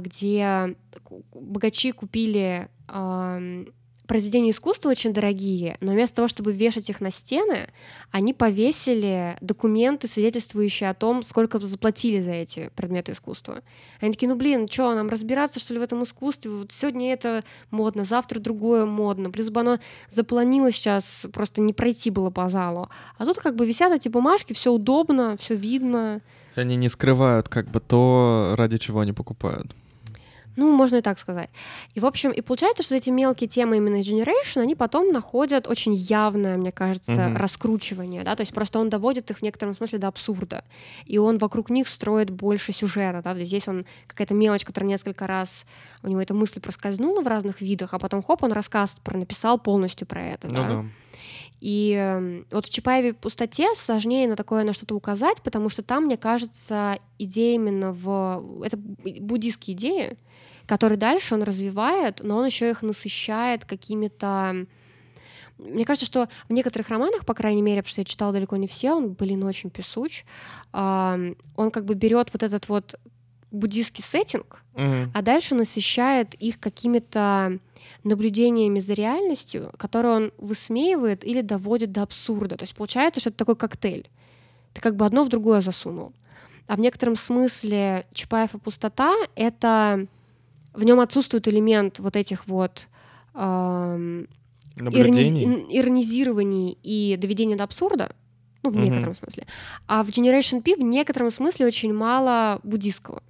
где ку- богачи купили произведения искусства очень дорогие, но вместо того, чтобы вешать их на стены, они повесили документы, свидетельствующие о том, сколько заплатили за эти предметы искусства. Они такие, ну блин, что, нам разбираться, что ли, в этом искусстве? Вот сегодня это модно, завтра другое модно. Плюс бы оно запланилось сейчас, просто не пройти было по залу. А тут как бы висят эти бумажки, все удобно, все видно. Они не скрывают как бы то, ради чего они покупают. Ну, можно и так сказать. И, в общем, и получается, что эти мелкие темы именно из Generation, они потом находят очень явное, мне кажется, Мгм. раскручивание, да, то есть просто он доводит их в некотором смысле до абсурда, и он вокруг них строит больше сюжета, да, то есть здесь он какая-то мелочь, которая несколько раз, у него эта мысль проскользнула в разных видах, а потом, хоп, он рассказ про написал полностью про это, Ну да. да. И эм, вот в Чапаеве пустоте сложнее на такое на что-то указать, потому что там, мне кажется, идея именно в... Это бу- буддийские идеи, которые дальше он развивает, но он еще их насыщает какими-то... Мне кажется, что в некоторых романах, по крайней мере, потому что я читала далеко не все, он, блин, очень песуч, он как бы берет вот этот вот буддийский сеттинг, Мгм. а дальше насыщает их какими-то наблюдениями за реальностью, которые он высмеивает или доводит до абсурда. То есть получается, что это такой коктейль. Ты как бы одно в другое засунул. А в некотором смысле Чапаев и пустота — это... В нем отсутствует элемент вот этих вот ам, Наблюдений. иронизировании и доведении до абсурда, ну, в некотором смысле. А в Generation P в некотором смысле очень мало буддийского.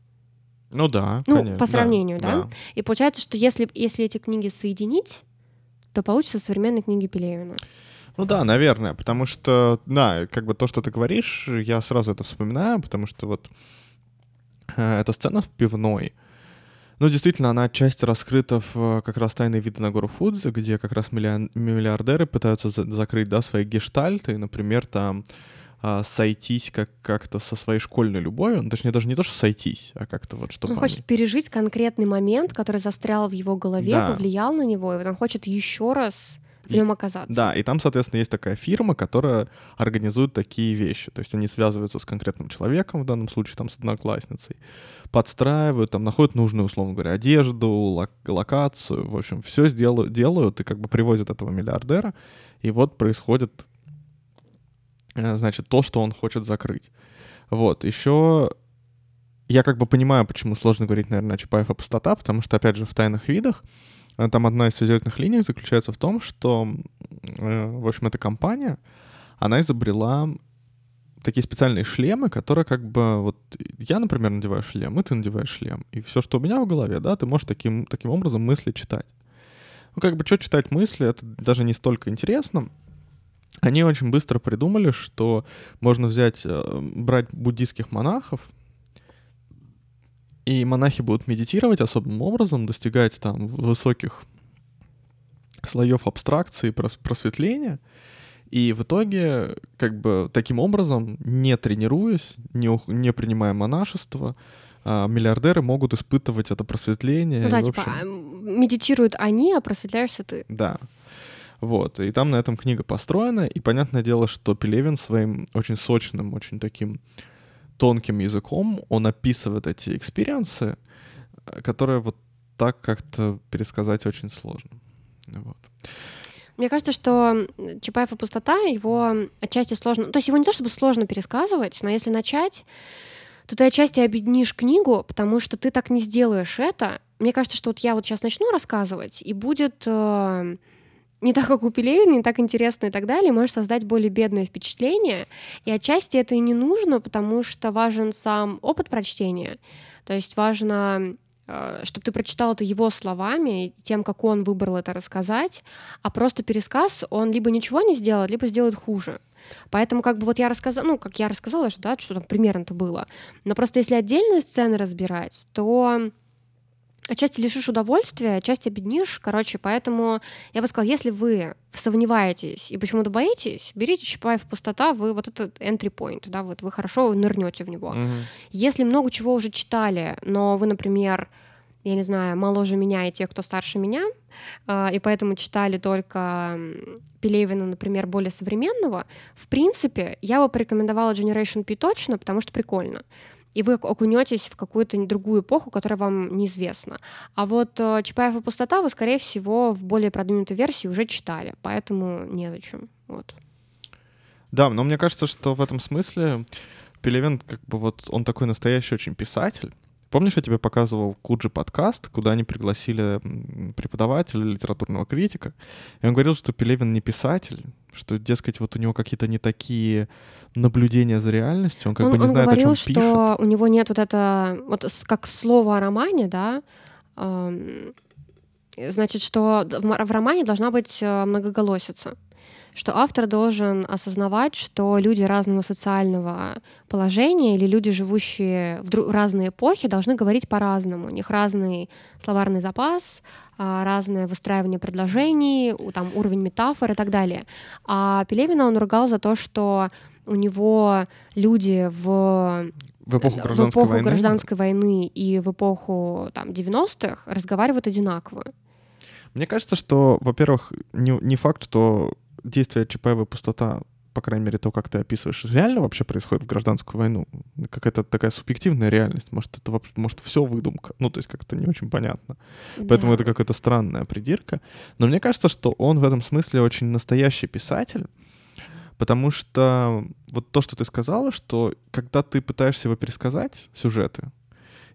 Ну да, Ну, конечно, по да, сравнению, да? И получается, что если, если эти книги соединить, то получится современные книги Пелевина. Ну да, наверное, потому что, да, как бы то, что ты говоришь, я сразу это вспоминаю, потому что вот э, эта сцена в пивной, ну, действительно, она отчасти раскрыта в э, как раз «Тайные виды на гору Фудзи», где как раз миллион- миллиардеры пытаются за- закрыть, да, свои гештальты, например, там а, сойтись как- как-то со своей школьной любовью, ну, точнее, даже не то, что сойтись, а как-то вот, чтобы Он они- хочет пережить конкретный момент, который застрял в его голове, Да. повлиял на него, и вот он хочет еще раз в нем оказаться. Да, и там, соответственно, есть такая фирма, которая организует такие вещи. То есть они связываются с конкретным человеком, в данном случае там с одноклассницей, подстраивают, там находят нужную, условно говоря, одежду, лок- локацию, в общем, все сделают, делают и как бы привозят этого миллиардера, и вот происходит, значит, то, что он хочет закрыть. Вот, еще я как бы понимаю, почему сложно говорить, наверное, Чапаев о пустота, потому что, опять же, в «Тайных видах» э, там одна из сюжетных линий заключается в том, что, э, в общем, эта компания, она изобрела такие специальные шлемы, которые как бы вот я, например, надеваю шлем, и ты надеваешь шлем, и все, что у меня в голове, да, ты можешь таким таким образом мысли читать. Ну как бы что читать мысли, это даже не столько интересно. Они очень быстро придумали, что можно взять, э, брать буддийских монахов, и монахи будут медитировать особым образом, достигать там высоких слоев абстракции, прос- просветления. И в итоге, как бы таким образом, не тренируясь, не, ух- не принимая монашество, а, миллиардеры могут испытывать это просветление. Ну и, да, в типа, общем, а, медитируют они, а просветляешься ты. да. Вот. И там на этом книга построена. И понятное дело, что Пелевин своим очень сочным, очень таким тонким языком, он описывает эти experience ы, э, которые вот так как-то пересказать очень сложно. Вот. Мне кажется, что Чапаев и пустота, его отчасти сложно... То есть его не то чтобы сложно пересказывать, но если начать, то ты отчасти объединишь книгу, потому что ты так не сделаешь это. Мне кажется, что вот я вот сейчас начну рассказывать, и будет э, не так, как у Пелевина, не так интересно и так далее, можешь создать более бедное впечатление. И отчасти это и не нужно, потому что важен сам опыт прочтения. То есть важно чтобы ты прочитал это его словами, тем, как он выбрал это рассказать, а просто пересказ, он либо ничего не сделает, либо сделает хуже. Поэтому как бы вот я рассказала, ну, как я рассказала, что, да, что там примерно-то было. Но просто если отдельные сцены разбирать, то отчасти лишишь удовольствия, отчасти обеднишь. Короче, поэтому я бы сказала, если вы сомневаетесь и почему-то боитесь, берите Чапаев пустота, вы вот этот entry point, да, вот вы хорошо нырнете в него. Мгм. Если много чего уже читали, но вы, например, я не знаю, моложе меня и тех, кто старше меня, а, и поэтому читали только Пелевина, например, более современного, в принципе, я бы порекомендовала Generation P точно, потому что прикольно. И вы окунетесь в какую-то другую эпоху, которая вам неизвестна. А вот э, Чапаев и пустота вы, скорее всего, в более продвинутой версии уже читали, поэтому незачем. Вот. Да, но мне кажется, что в этом смысле Пелевин, как бы вот, он такой настоящий очень писатель. Помнишь, я тебе показывал Куджи подкаст, куда они пригласили преподавателя, литературного критика, и он говорил, что Пелевин не писатель, что, дескать, вот у него какие-то не такие наблюдения за реальностью, он как он, бы не он знает, говорил, о чем что пишет. у него нет вот это, вот как слово о романе, да, значит, что в романе должна быть э, многоголосица, что автор должен осознавать, что люди разного социального положения или люди, живущие в в разные эпохи, должны говорить по-разному. У них разный словарный запас, а, разное выстраивание предложений, там уровень метафор и так далее. А Пелевина он ругал за то, что у него люди в, В эпоху в гражданской эпоху войны. гражданской войны и в эпоху там, 90-х разговаривают одинаково. Мне кажется, что, во-первых, не, не факт, что действие ЧПВ пустота, по крайней мере, то, как ты описываешь, реально вообще происходит в гражданскую войну. Какая-то такая субъективная реальность. Может, это вообще, может, все выдумка. Ну, то есть как-то не очень понятно. Поэтому Да. это какая-то странная придирка. Но мне кажется, что он в этом смысле очень настоящий писатель, потому что вот то, что ты сказала, что когда ты пытаешься его пересказать, сюжеты,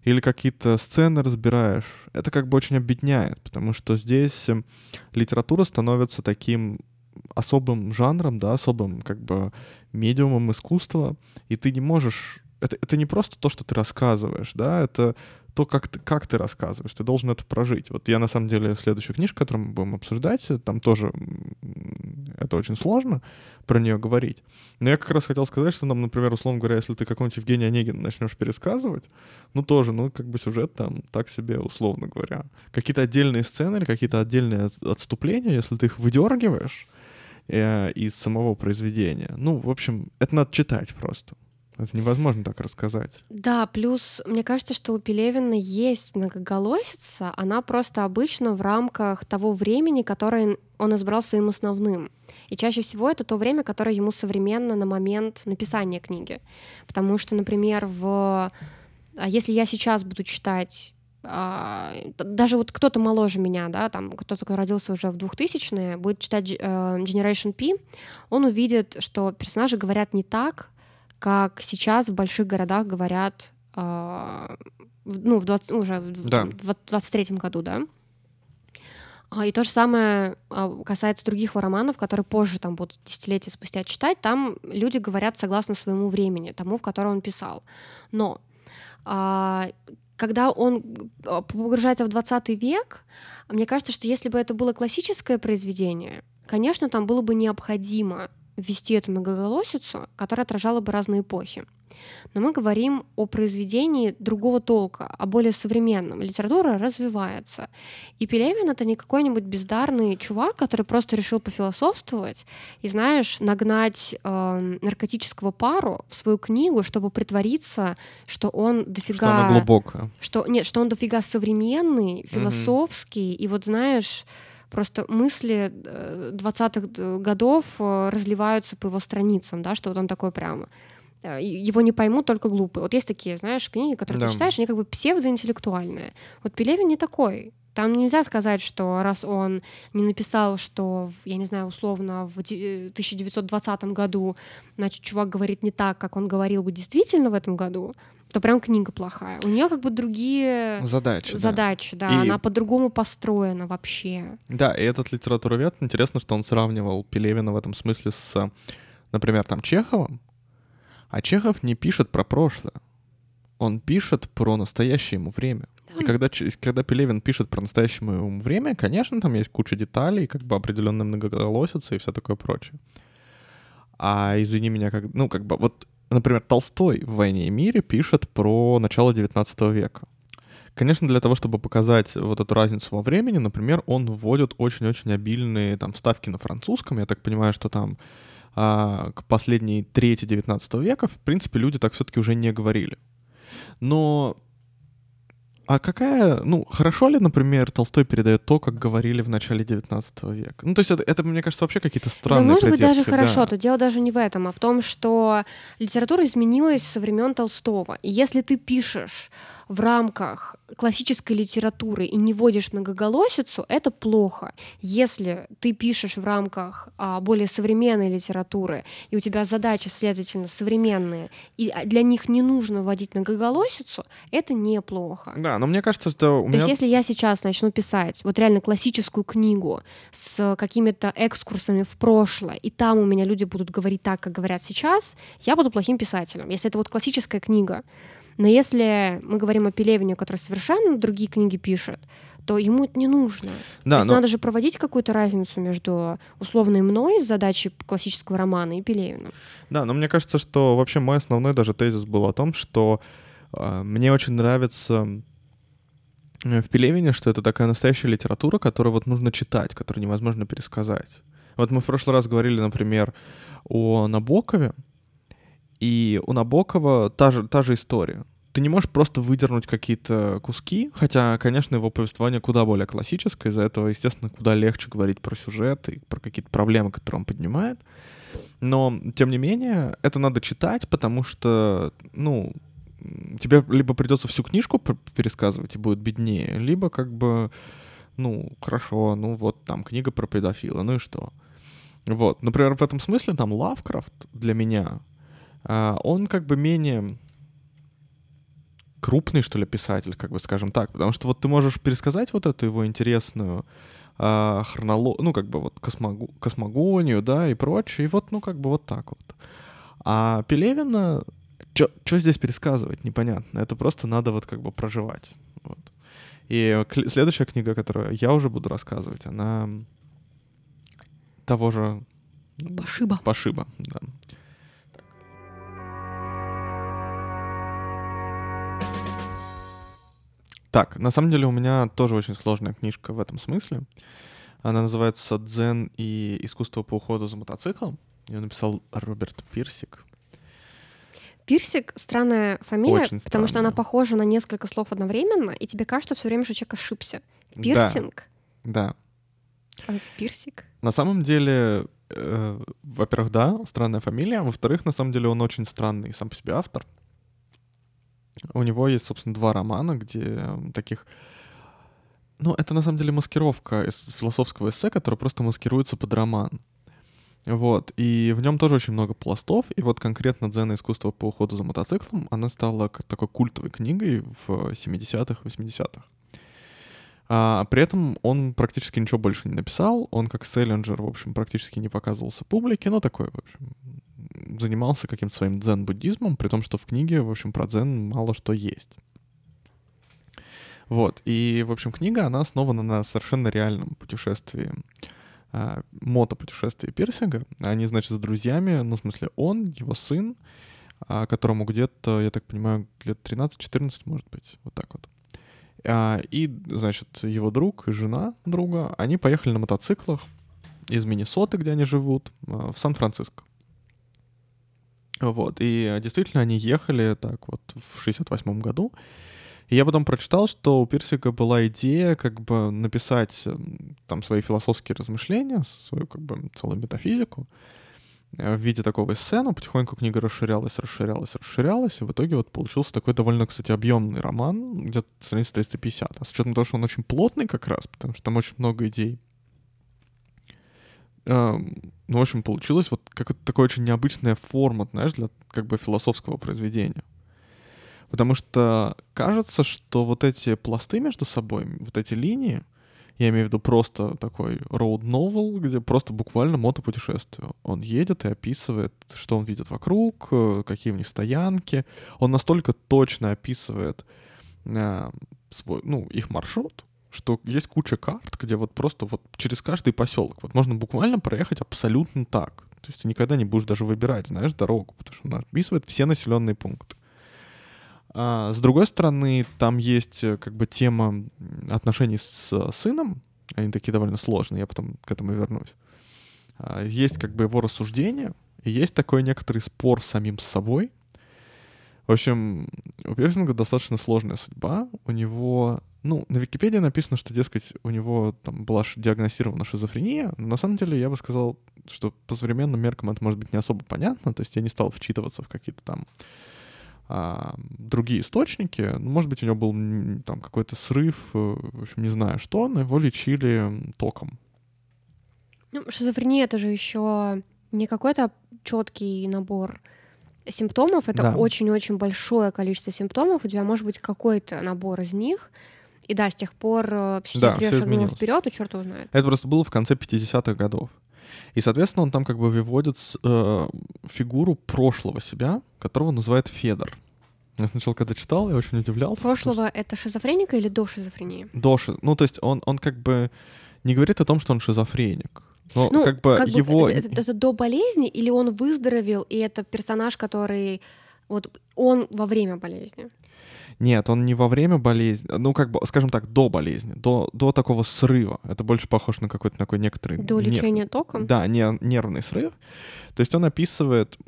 или какие-то сцены разбираешь, это как бы очень объединяет, потому что здесь эм, литература становится таким особым жанром, да, особым как бы медиумом искусства, и ты не можешь... Это, это не просто то, что ты рассказываешь, да, это то, как ты, как ты рассказываешь, ты должен это прожить. Вот я, на самом деле, следующую книжку, которую мы будем обсуждать, там тоже это очень сложно про нее говорить. Но я как раз хотел сказать, что нам, например, условно говоря, если ты какой-нибудь Евгений Онегин начнешь пересказывать, ну тоже, ну как бы сюжет там так себе, условно говоря. Какие-то отдельные сцены или какие-то отдельные отступления, если ты их выдергиваешь э, из самого произведения, ну, в общем, это надо читать просто. Это невозможно так рассказать. Да, плюс мне кажется, что у Пелевина есть многоголосица, она просто обычно в рамках того времени, которое он избрал своим основным. И чаще всего это то время, которое ему современно на момент написания книги. Потому что, например, в... А если я сейчас буду читать даже вот кто-то моложе меня, да, там кто-то, кто родился уже в 2000-е, будет читать э, Generation P, он увидит, что персонажи говорят не так, как сейчас в больших городах говорят, э, ну, в 20, уже в, да. в 23 году, да. А, и то же самое а, касается других романов, которые позже там будут десятилетия спустя читать. Там люди говорят согласно своему времени, тому, в котором он писал. Но а, когда он погружается в 20 век, мне кажется, что если бы это было классическое произведение, конечно, там было бы необходимо ввести эту многоголосицу, которая отражала бы разные эпохи. Но мы говорим о произведении другого толка, о более современном. Литература развивается. И Пелевин — это не какой-нибудь бездарный чувак, который просто решил пофилософствовать и, знаешь, нагнать э, наркотического пару в свою книгу, чтобы притвориться, что он дофига... Что она глубокая. Что, нет, что он дофига современный, философский, mm-hmm. и вот, знаешь просто мысли 20-х э, годов э, разливаются по его страницам, да, что вот он такой прямо э, его не поймут только глупые. Вот есть такие, знаешь, книги, которые да. ты читаешь, они как бы псевдоинтеллектуальные. Вот Пелевин не такой. Там нельзя сказать, что раз он не написал, что, я не знаю, условно, в 1920 году, значит, чувак говорит не так, как он говорил бы действительно в этом году, то прям книга плохая. У нее как бы другие задачи. Задачи, да. да. И... Она по-другому построена вообще. Да, и этот литературовед, интересно, что он сравнивал Пелевина в этом смысле с, например, там Чеховым. А Чехов не пишет про прошлое. Он пишет про настоящее ему время. И когда, когда Пелевин пишет про настоящее время, конечно, там есть куча деталей, как бы определенная многоголосица и все такое прочее. А извини меня, как, ну, как бы, вот Например, Толстой в «Войне и мире» пишет про начало XIX века. Конечно, для того, чтобы показать вот эту разницу во времени, например, он вводит очень-очень обильные там вставки на французском. Я так понимаю, что там а, к последней трети XIX века, в принципе, люди так все-таки уже не говорили. Но а какая, ну, хорошо ли, например, Толстой передает то, как говорили в начале 19 века? Ну, то есть это, это мне кажется, вообще какие-то странные Да, может быть, даже да. хорошо. То дело даже не в этом, а в том, что литература изменилась со времен Толстого. И если ты пишешь в рамках классической литературы и не вводишь многоголосицу, это плохо. Если ты пишешь в рамках а, более современной литературы, и у тебя задачи, следовательно, современные, и для них не нужно вводить многоголосицу, это неплохо. Да, но мне кажется, что... У меня... То есть если я сейчас начну писать вот реально классическую книгу с какими-то экскурсами в прошлое, и там у меня люди будут говорить так, как говорят сейчас, я буду плохим писателем. Если это вот классическая книга, но если мы говорим о Пелевине, который совершенно другие книги пишет, то ему это не нужно. Да, то есть но... надо же проводить какую-то разницу между условной мной задачей классического романа и Пелевиным. Да, но мне кажется, что вообще мой основной даже тезис был о том, что э, мне очень нравится в Пелевине, что это такая настоящая литература, которую вот нужно читать, которую невозможно пересказать. Вот мы в прошлый раз говорили, например, о Набокове, и у Набокова та же, та же история ты не можешь просто выдернуть какие-то куски, хотя, конечно, его повествование куда более классическое, из-за этого, естественно, куда легче говорить про сюжет и про какие-то проблемы, которые он поднимает. Но, тем не менее, это надо читать, потому что, ну, тебе либо придется всю книжку пересказывать и будет беднее, либо как бы, ну, хорошо, ну вот там книга про педофила, ну и что? Вот, например, в этом смысле там Лавкрафт для меня, а, он как бы менее крупный, что ли, писатель, как бы скажем так. Потому что вот ты можешь пересказать вот эту его интересную э, ну, как бы вот космогу, космогонию, да, и прочее. И вот, ну, как бы вот так вот. А Пелевина, что здесь пересказывать, непонятно. Это просто надо вот как бы проживать. Вот. И следующая книга, которую я уже буду рассказывать, она того же... Пошиба. Пошиба, да. Так, на самом деле у меня тоже очень сложная книжка в этом смысле. Она называется «Дзен и искусство по уходу за мотоциклом». Ее написал Роберт Пирсик. Пирсик — странная фамилия, Очень потому странная. что она похожа на несколько слов одновременно, и тебе кажется все время, что человек ошибся. Пирсинг? Да. да. А пирсик? На самом деле, э, во-первых, да, странная фамилия. Во-вторых, на самом деле он очень странный сам по себе автор. У него есть, собственно, два романа, где таких... Ну, это на самом деле маскировка из философского эссе, которое просто маскируется под роман. Вот, и в нем тоже очень много пластов, и вот конкретно «Дзен искусство по уходу за мотоциклом», она стала такой культовой книгой в 70-х, 80-х. А, при этом он практически ничего больше не написал, он как селлинджер, в общем, практически не показывался публике, но такой, в общем, занимался каким-то своим дзен-буддизмом, при том, что в книге, в общем, про дзен мало что есть. Вот, и, в общем, книга, она основана на совершенно реальном путешествии, э, мотопутешествии Пирсинга. Они, значит, с друзьями, ну, в смысле, он, его сын, э, которому где-то, я так понимаю, лет 13-14, может быть, вот так вот. А, и, значит, его друг и жена друга, они поехали на мотоциклах из Миннесоты, где они живут, в Сан-Франциско. Вот, и действительно они ехали так вот в 68 году. И я потом прочитал, что у Пирсика была идея как бы написать там свои философские размышления, свою как бы целую метафизику э, в виде такого эссе, но потихоньку книга расширялась, расширялась, расширялась, и в итоге вот получился такой довольно, кстати, объемный роман, где-то страниц 350. А с учетом того, что он очень плотный как раз, потому что там очень много идей ну, в общем, получилось вот как такой очень необычная форма, знаешь, для как бы философского произведения. Потому что кажется, что вот эти пласты между собой, вот эти линии, я имею в виду просто такой road novel, где просто буквально мотопутешествие. Он едет и описывает, что он видит вокруг, э, какие у них стоянки. Он настолько точно описывает э, свой, ну, их маршрут, что есть куча карт, где вот просто вот через каждый поселок вот можно буквально проехать абсолютно так. То есть ты никогда не будешь даже выбирать, знаешь, дорогу, потому что она описывает все населенные пункты. А, с другой стороны, там есть э, как бы тема отношений с сыном, они такие довольно сложные, я потом к этому вернусь. А, есть как бы его рассуждение, и есть такой некоторый спор с самим с собой. В общем, у Пирсинга достаточно сложная судьба. У него ну, на Википедии написано, что, дескать, у него там была диагностирована шизофрения, но на самом деле я бы сказал, что по современным меркам это может быть не особо понятно, то есть я не стал вчитываться в какие-то там а, другие источники. Ну, может быть, у него был там какой-то срыв, э, в общем, не знаю что, но его лечили током. Ну, шизофрения это же еще не какой-то четкий набор симптомов, это очень-очень да. большое количество симптомов. У тебя может быть какой-то набор из них, и да, с тех пор э, психиатрия да, шагнула вперед, и черт его знает. Это просто было в конце 50-х годов. И, соответственно, он там как бы выводит э, фигуру прошлого себя, которого называет Федор. Я сначала, когда читал, я очень удивлялся. Прошлого что... — это шизофреника или до шизофрении? До ши... Ну, то есть он, он как бы не говорит о том, что он шизофреник. Но ну, как бы как его... Бы, это, это, это до болезни или он выздоровел, и это персонаж, который... Вот он во время болезни? Нет, он не во время болезни, ну, как бы, скажем так, до болезни, до, до такого срыва. Это больше похоже на какой-то такой некоторый... До лечения нер... током? Да, не, нервный срыв. То есть он описывает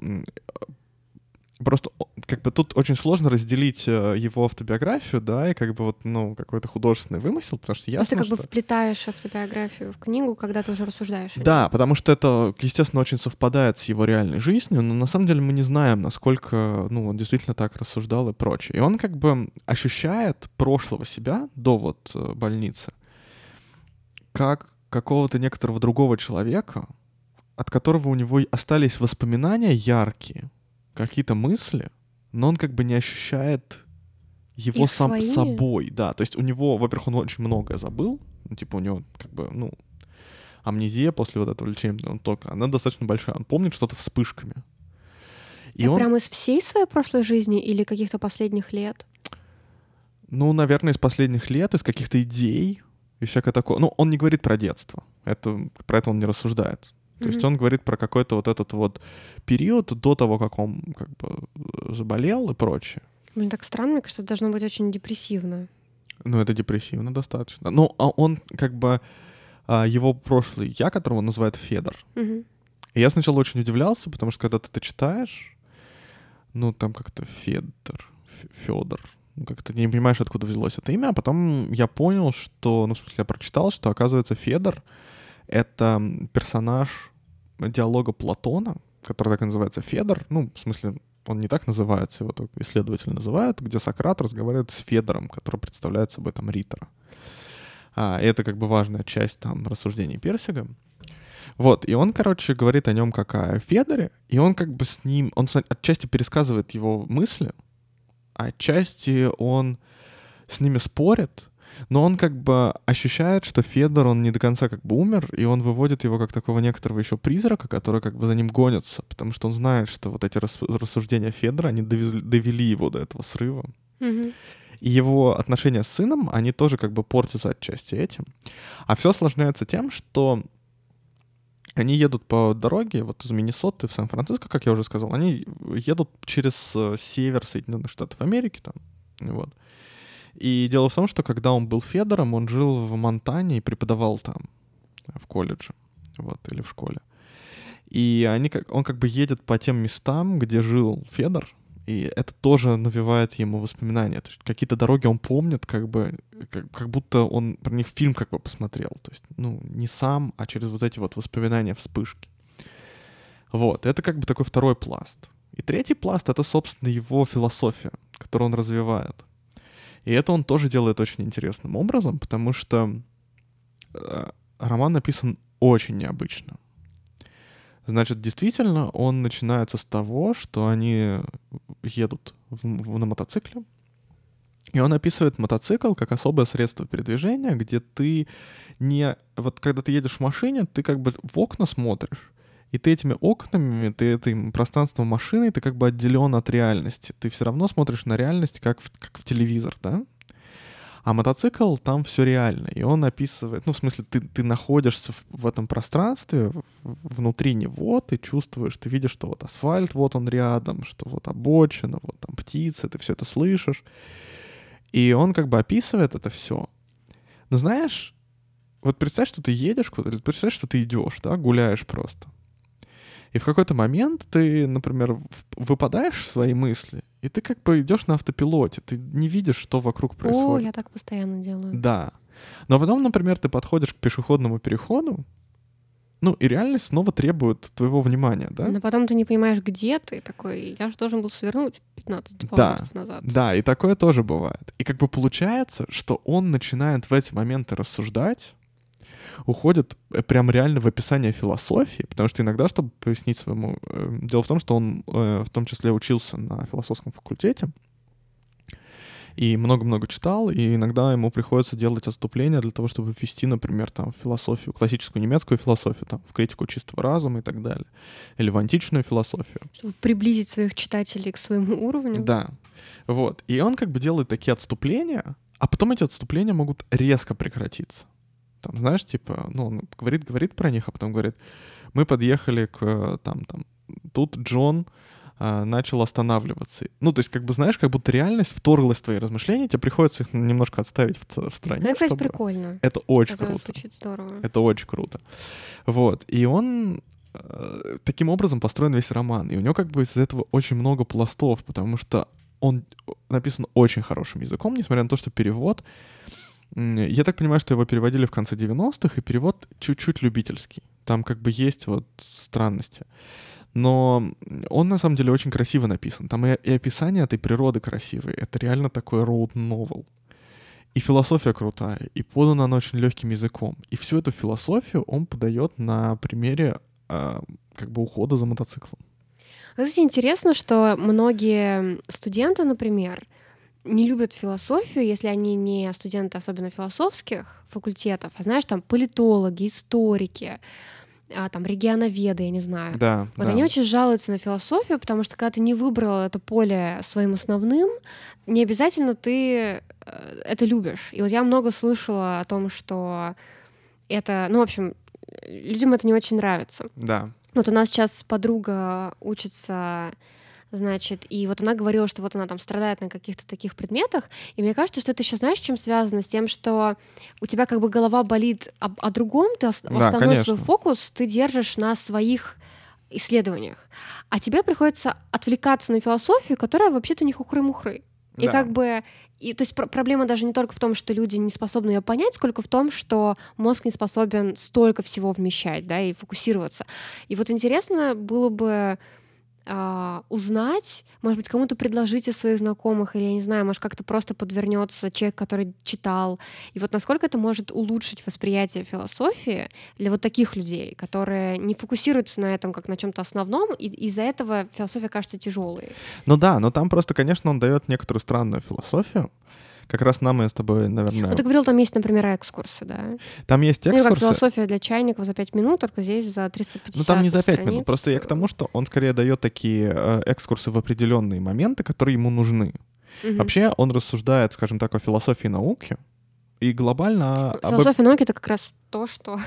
просто как бы тут очень сложно разделить э, его автобиографию, да, и как бы вот, ну, какой-то художественный вымысел, потому что ясно, То ты как что... бы вплетаешь автобиографию в книгу, когда ты уже рассуждаешь. Да, потому что это, естественно, очень совпадает с его реальной жизнью, но на самом деле мы не знаем, насколько, ну, он действительно так рассуждал и прочее. И он как бы ощущает прошлого себя до вот э, больницы как какого-то некоторого другого человека, от которого у него остались воспоминания яркие, какие-то мысли, но он как бы не ощущает его Их сам свои? собой, да. То есть у него, во-первых, он очень многое забыл, ну, типа у него как бы, ну, амнезия после вот этого лечения, он только, она достаточно большая, он помнит что-то вспышками. И Это он, прям из всей своей прошлой жизни или каких-то последних лет? ну, наверное, из последних лет, из каких-то идей и всякое такое. Ну, он не говорит про детство, это, про это он не рассуждает. То есть он говорит про какой-то вот этот вот период до того, как он как бы заболел и прочее. Блин, так странно, мне кажется, это должно быть очень депрессивно. Ну, это депрессивно достаточно. Ну, а он как бы а, его прошлый я, которого он называет Федор. Мгм. И я сначала очень удивлялся, потому что когда ты это читаешь, ну, там как-то Федор, Федор, ну, как-то не понимаешь, откуда взялось это имя, а потом я понял, что, ну, в смысле, я прочитал, что, оказывается, Федор — это персонаж диалога Платона, который так и называется Федор, ну, в смысле, он не так называется, его так исследователи называют, где Сократ разговаривает с Федором, который представляет собой там ритора. А, и это как бы важная часть там рассуждений Персига. Вот, и он, короче, говорит о нем как о Федоре, и он как бы с ним, он отчасти пересказывает его мысли, а отчасти он с ними спорит, но он как бы ощущает, что Федор, он не до конца как бы умер, и он выводит его как такого некоторого еще призрака, который как бы за ним гонится, потому что он знает, что вот эти рас- рассуждения Федора, они довезли- довели его до этого срыва. И его отношения с сыном, они тоже как бы портятся отчасти этим. А все осложняется тем, что они едут по дороге вот из Миннесоты в Сан-Франциско, как я уже сказал, они едут через э, север Соединенных Штатов Америки там, вот. И дело в том, что когда он был Федором, он жил в Монтане и преподавал там, в колледже, вот, или в школе. И они он как бы едет по тем местам, где жил Федор, и это тоже навевает ему воспоминания. То есть какие-то дороги он помнит, как бы, как, как будто он про них фильм как бы посмотрел. То есть, ну, не сам, а через вот эти вот воспоминания, вспышки. Вот, это как бы такой второй пласт. И третий пласт — это, собственно, его философия, которую он развивает. И это он тоже делает очень интересным образом, потому что э, роман написан очень необычно. Значит, действительно, он начинается с того, что они едут в- в- на мотоцикле, и он описывает мотоцикл как особое средство передвижения, где ты не... Вот когда ты едешь в машине, ты как бы в окна смотришь, и ты этими окнами, ты этим пространством машины, ты как бы отделен от реальности. Ты все равно смотришь на реальность как в, как в телевизор, да? А мотоцикл там все реально. И он описывает, ну, в смысле, ты, ты находишься в, в этом пространстве, внутри него, ты чувствуешь, ты видишь, что вот асфальт, вот он рядом, что вот обочина, вот там птицы, ты все это слышишь. И он как бы описывает это все. Но знаешь, вот представь, что ты едешь куда-то, представь, что ты идешь, да, гуляешь просто. И в какой-то момент ты, например, выпадаешь в свои мысли, и ты как бы идешь на автопилоте, ты не видишь, что вокруг О, происходит. я так постоянно делаю. Да. Но потом, например, ты подходишь к пешеходному переходу, ну, и реальность снова требует твоего внимания, да? Но потом ты не понимаешь, где ты такой. Я же должен был свернуть 15 Да, назад. Да, и такое тоже бывает. И как бы получается, что он начинает в эти моменты рассуждать, уходит э, прям реально в описание философии, потому что иногда, чтобы пояснить своему... э, Дело в том, что он э, в том числе учился на философском факультете, и много-много читал, и иногда ему приходится делать отступления для того, чтобы ввести, например, там, философию, классическую немецкую философию, там, в критику чистого разума и так далее, или в античную философию. Чтобы приблизить своих читателей к своему уровню. Да. Вот. И он как бы делает такие отступления, а потом эти отступления могут резко прекратиться. Там, знаешь, типа, ну, он говорит, говорит про них, а потом говорит, мы подъехали к, э, там, там, тут Джон а, начал останавливаться. Ну, то есть, как бы, знаешь, как будто реальность вторглась в твои размышления, тебе приходится их немножко отставить в, в стороне. Ну, это, кстати, чтобы- прикольно. Это очень Это круто. звучит здорово. Это очень круто. Вот. И он э, таким образом построен весь роман. И у него как бы из этого очень много пластов, потому что он написан очень хорошим языком, несмотря на то, что перевод... Я так понимаю, что его переводили в конце 90-х, и перевод чуть-чуть любительский. Там как бы есть вот странности. Но он на самом деле очень красиво написан. Там и, и описание этой природы красивое. Это реально такой роуд новел. И философия крутая, и подана она очень легким языком. И всю эту философию он подает на примере а, как бы ухода за мотоциклом. Кстати, интересно, что многие студенты, например, не любят философию, если они не студенты, особенно философских факультетов, а знаешь, там политологи, историки, а, там регионоведы, я не знаю. Да. Вот да. они очень жалуются на философию, потому что когда ты не выбрал это поле своим основным, не обязательно ты э, это любишь. И вот я много слышала о том, что это, ну, в общем, людям это не очень нравится. Да. Вот у нас сейчас подруга учится значит, и вот она говорила, что вот она там страдает на каких-то таких предметах, и мне кажется, что это еще знаешь, чем связано? С тем, что у тебя как бы голова болит о, о другом, ты ос- Да, основной конечно. свой фокус ты держишь на своих исследованиях, а тебе приходится отвлекаться на философию, которая вообще-то не хухры-мухры. И Да. как бы, и, то есть пр- проблема даже не только в том, что люди не способны ее понять, сколько в том, что мозг не способен столько всего вмещать, да, и фокусироваться. И вот интересно было бы а, узнать, может быть, кому-то предложить из своих знакомых, или я не знаю, может, как-то просто подвернется человек, который читал. И вот насколько это может улучшить восприятие философии для вот таких людей, которые не фокусируются на этом как на чем-то основном, и из-за этого философия кажется тяжелой. Ну да, но там просто, конечно, он дает некоторую странную философию. Как раз нам и с тобой, наверное... Ну, ты говорил, там есть, например, экскурсы, да? Там есть Ну, как экскурсы. философия для чайников за 5 минут, только здесь за 350 Ну, там не за пять страниц. минут. Просто я к тому, что он скорее дает такие э, экскурсы в определенные моменты, которые ему нужны. Мгм. Вообще он рассуждает, скажем так, о философии науки. И глобально... об- Философия науки — это как раз то, что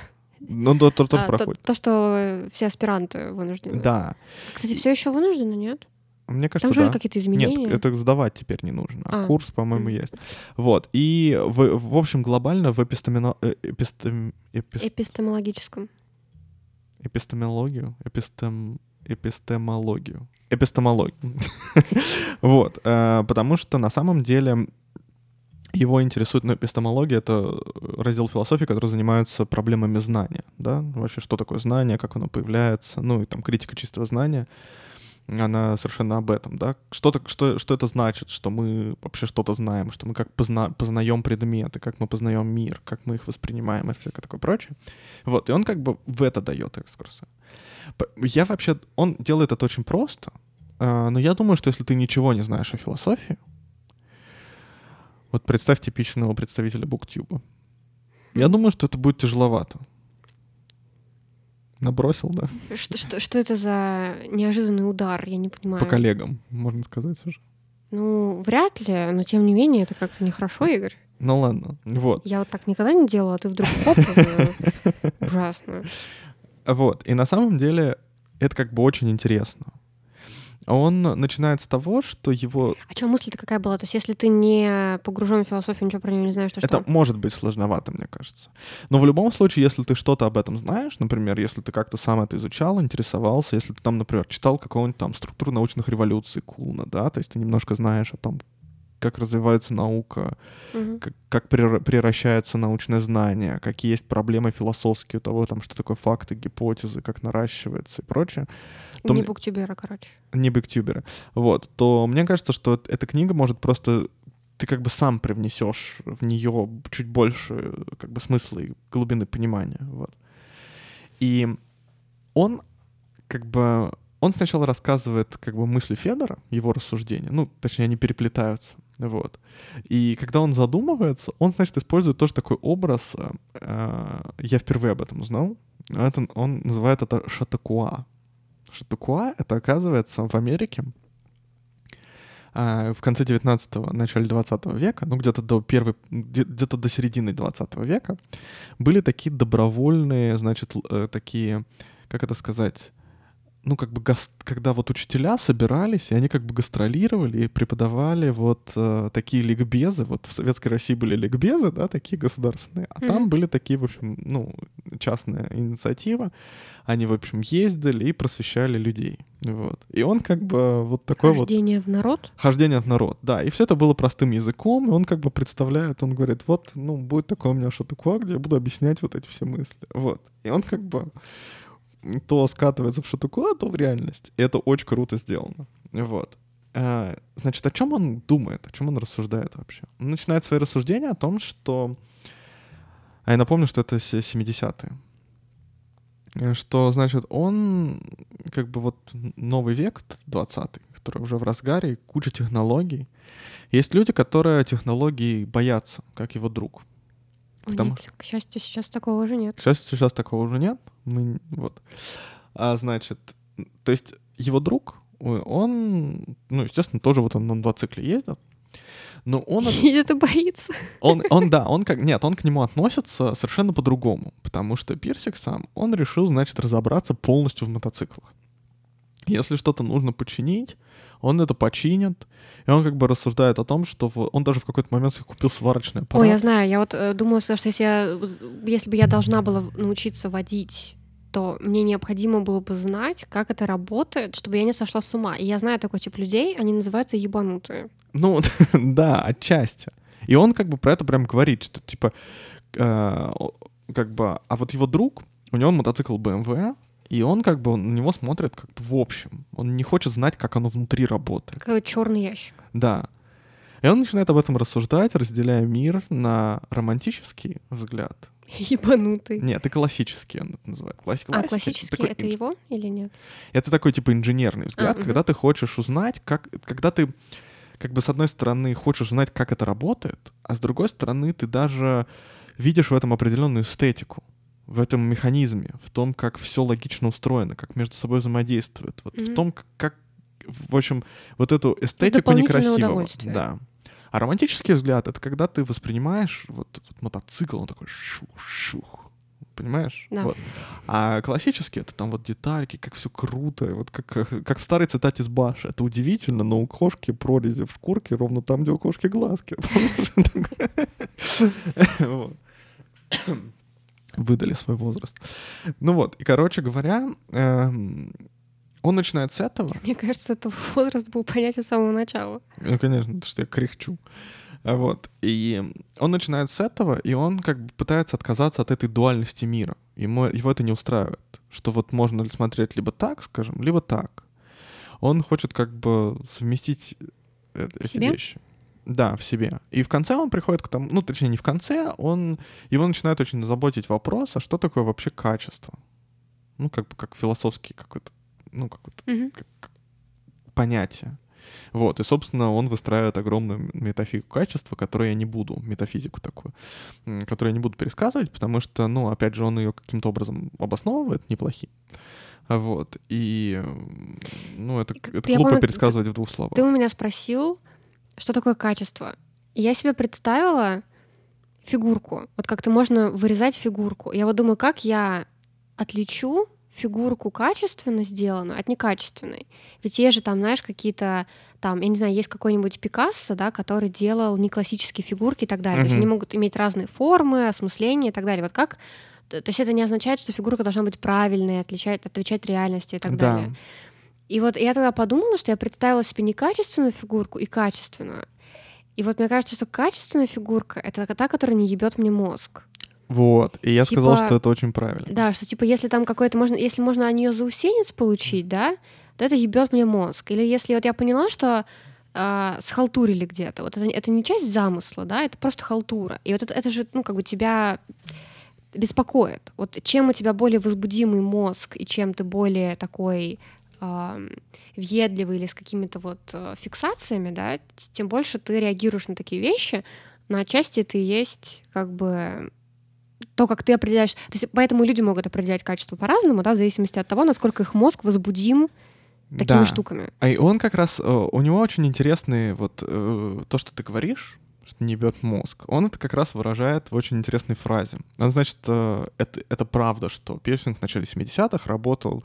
Ну, то, то- тоже А, то, то, что все аспиранты вынуждены. Да. Кстати, все еще вынуждены, нет? Мне Там кажется, же были да. какие-то изменения. Нет, это сдавать теперь не нужно. А А. курс, по-моему, Мгм. есть. Вот. И, в, в общем, глобально в эпистемино... эпистем- эпис- Эпистемологическом. эпистемологию, эпистем... эпистемологию, эпистемологию. Вот, э, потому что на самом деле его интересует, ну, эпистемология — это раздел философии, который занимается проблемами знания, да, вообще, что такое знание, как оно появляется, ну, и там критика чистого знания, она совершенно об этом, да, что, так, что, что это значит, что мы вообще что-то знаем, что мы как позна, познаем предметы, как мы познаем мир, как мы их воспринимаем и всякое такое прочее. Вот, и он как бы в это дает экскурсы. Я вообще... Он делает это очень просто, а, но я думаю, что если ты ничего не знаешь о философии, вот представь типичного представителя буктюба. Я думаю, что это будет тяжеловато. Набросил, да? Что, что, что это за неожиданный удар? Я не понимаю. По коллегам, можно сказать уже. Ну, вряд ли, но тем не менее, это как-то нехорошо, Игорь. Ну ладно, вот. Я вот так никогда не делала, а ты вдруг хоп, ужасно. Вот. И на самом деле это как бы очень интересно. Он начинает с того, что его... А что, мысль-то какая была? То есть, если ты не погружен в философию, ничего про нее не знаешь, то Это что? может быть сложновато, мне кажется. Но в любом случае, если ты что-то об этом знаешь, например, если ты как-то сам это изучал, интересовался, если ты там, например, читал какого-нибудь там структуру научных революций Кулна, да, то есть ты немножко знаешь о том, как развивается наука, Мгм. как, как превра- превращается научное знание, какие есть проблемы философские у того, там, что такое факты, гипотезы, как наращивается и прочее. то Не мне- буктюбера, короче. не бигтюберы, вот, то мне кажется, что эт- эта книга может просто ты как бы сам привнесешь в нее чуть больше как бы смысла и глубины понимания, вот. И он как бы он сначала рассказывает как бы мысли Федора, его рассуждения, ну, точнее, они переплетаются, вот. И когда он задумывается, он, значит, использует тоже такой образ, э, э, я впервые об этом узнал, это, он называет это шатакуа. Шатакуа — это, оказывается, в Америке а, в конце 19-го, начале 20 века, ну где-то до первой, где- где-то до середины 20 века, были такие добровольные, значит, э, такие, как это сказать, ну как бы гас- когда вот учителя собирались, и они как бы гастролировали и преподавали вот э, такие ликбезы, вот в Советской России были ликбезы, да, такие государственные, а там Мгм. были такие, в общем, ну, частная инициатива, они, в общем, ездили и просвещали людей, вот. И он как бы вот такой вот Хождение в народ? Хождение в народ, да. И все это было простым языком, и он как бы представляет, он говорит, вот, ну, будет такое у меня шатуква, где я буду объяснять вот эти все мысли. Вот. И он как бы то скатывается в шатуква, то в реальность. И это очень круто сделано. Вот. А, Значит, о чем он думает, о чем он рассуждает вообще? Он начинает свои рассуждения о том, что... А я напомню, что это се- 70-е. Э, Что, значит, он как бы вот новый век, 20-й, которая уже в разгаре, куча технологий. Есть люди, которые технологий боятся, как его друг. Потому... Нет, к счастью, сейчас такого уже нет. К счастью, сейчас такого уже нет. Мы, вот. А, значит, то есть его друг, он, ну, естественно, тоже вот он на мотоцикле ездит, но он... Едет и боится. Он, он, да, он как... Нет, он к нему относится совершенно по-другому, потому что Пирсик сам, он решил, значит, разобраться полностью в мотоциклах. Если что-то нужно починить, он это починит, и он как бы рассуждает о том, что в... он даже в какой-то момент себе купил сварочный аппарат. Ой, я знаю, я вот э, думала, что если, я, если бы я должна была научиться водить то мне необходимо было бы знать, как это работает, чтобы я не сошла с ума. И я знаю такой тип людей, они называются ебанутые. Ну, да, отчасти. И он как бы про это прям говорит, что типа, э, как бы, а вот его друг, у него мотоцикл BMW, и он как бы на него смотрит как бы в общем. Он не хочет знать, как оно внутри работает. Как черный ящик. Да. И он начинает об этом рассуждать, разделяя мир на романтический взгляд. Ебанутый. Нет, это классический он называет. Классик, а классический такой, это его или нет? Это такой типа инженерный взгляд, а, когда угу. ты хочешь узнать, как, когда ты как бы с одной стороны хочешь знать, как это работает, а с другой стороны ты даже видишь в этом определенную эстетику в этом механизме, в том, как все логично устроено, как между собой взаимодействует, вот mm-hmm. в том, как, в общем, вот эту эстетику некрасивого. Да. А романтический взгляд — это когда ты воспринимаешь вот, вот мотоцикл, он такой шух-шух, понимаешь? Да. Вот. А классический — это там вот детальки, как все круто, вот как, как в старой цитате с Баши. Это удивительно, но у кошки прорези в шкурке ровно там, где у кошки глазки. выдали свой возраст. Ну вот, и, короче говоря, эм, он начинает с этого. Мне кажется, это возраст был понятен с самого начала. Ну, конечно, потому что я кряхчу. Вот. И он начинает с этого, и он как бы пытается отказаться от этой дуальности мира. Ему, его это не устраивает. Что вот можно смотреть либо так, скажем, либо так. Он хочет как бы совместить э, эти вещи. Да, в себе. И в конце он приходит к тому, ну, точнее, не в конце, он, его начинает очень заботить вопрос, а что такое вообще качество? Ну, как бы как философский какой-то, ну, какой-то как, как понятие. Вот, и, собственно, он выстраивает огромную метафизику качества, которую я не буду, метафизику такую, которую я не буду пересказывать, потому что, ну, опять же, он ее каким-то образом обосновывает неплохим. Вот, и, ну, это, это глупо помню, пересказывать ты, в двух словах. Ты у меня спросил, что такое качество. И я себе представила фигурку. Вот как-то можно вырезать фигурку. Я вот думаю, как я отличу фигурку качественно сделанную от некачественной. Ведь есть же там, знаешь, какие-то там, я не знаю, есть какой-нибудь Пикассо, да, который делал не классические фигурки и так далее. Mm-hmm. То есть они могут иметь разные формы, осмысления и так далее. Вот как то есть это не означает, что фигурка должна быть правильной, отличать, отвечать реальности и так да. далее. И вот я тогда подумала, что я представила себе некачественную фигурку и качественную. И вот мне кажется, что качественная фигурка — это та, которая не ебет мне мозг. Вот, и я типа, сказал, что это очень правильно. Да, что типа если там какой-то можно, если можно о нее заусенец получить, да, то это ебет мне мозг. Или если вот я поняла, что э, схалтурили где-то, вот это, это не часть замысла, да, это просто халтура. И вот это, это же, ну, как бы тебя беспокоит. Вот чем у тебя более возбудимый мозг и чем ты более такой въедливый или с какими-то вот э, фиксациями, да, тем больше ты реагируешь на такие вещи, но отчасти и есть как бы то, как ты определяешь. То есть поэтому люди могут определять качество по-разному, да, в зависимости от того, насколько их мозг возбудим такими да. штуками. А и он как раз, э, у него очень интересный вот э, то, что ты говоришь, что не бьет мозг. Он это как раз выражает в очень интересной фразе. Он, значит, это, это правда, что пирсинг в начале 70-х работал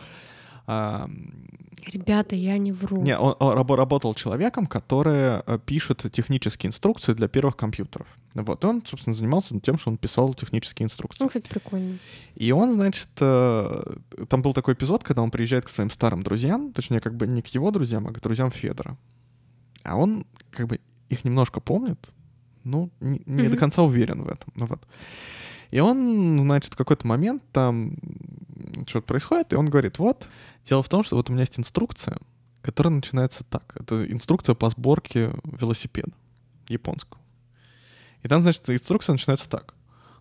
Ребята, я не вру. Не, он, он работал человеком, который э, пишет технические инструкции для первых компьютеров. Вот, и он, собственно, занимался тем, что он писал технические инструкции. Ну, кстати, прикольно. И он, значит, э, там был такой эпизод, когда он приезжает к своим старым друзьям, точнее, как бы не к его друзьям, а к друзьям Федора. А он, как бы, их немножко помнит, ну, не, не mm-hmm. до конца уверен в этом. Ну, вот. И он, значит, в какой-то момент там что-то происходит, и он говорит, вот, дело в том, что вот у меня есть инструкция, которая начинается так. Это инструкция по сборке велосипеда японского. И там, значит, инструкция начинается так.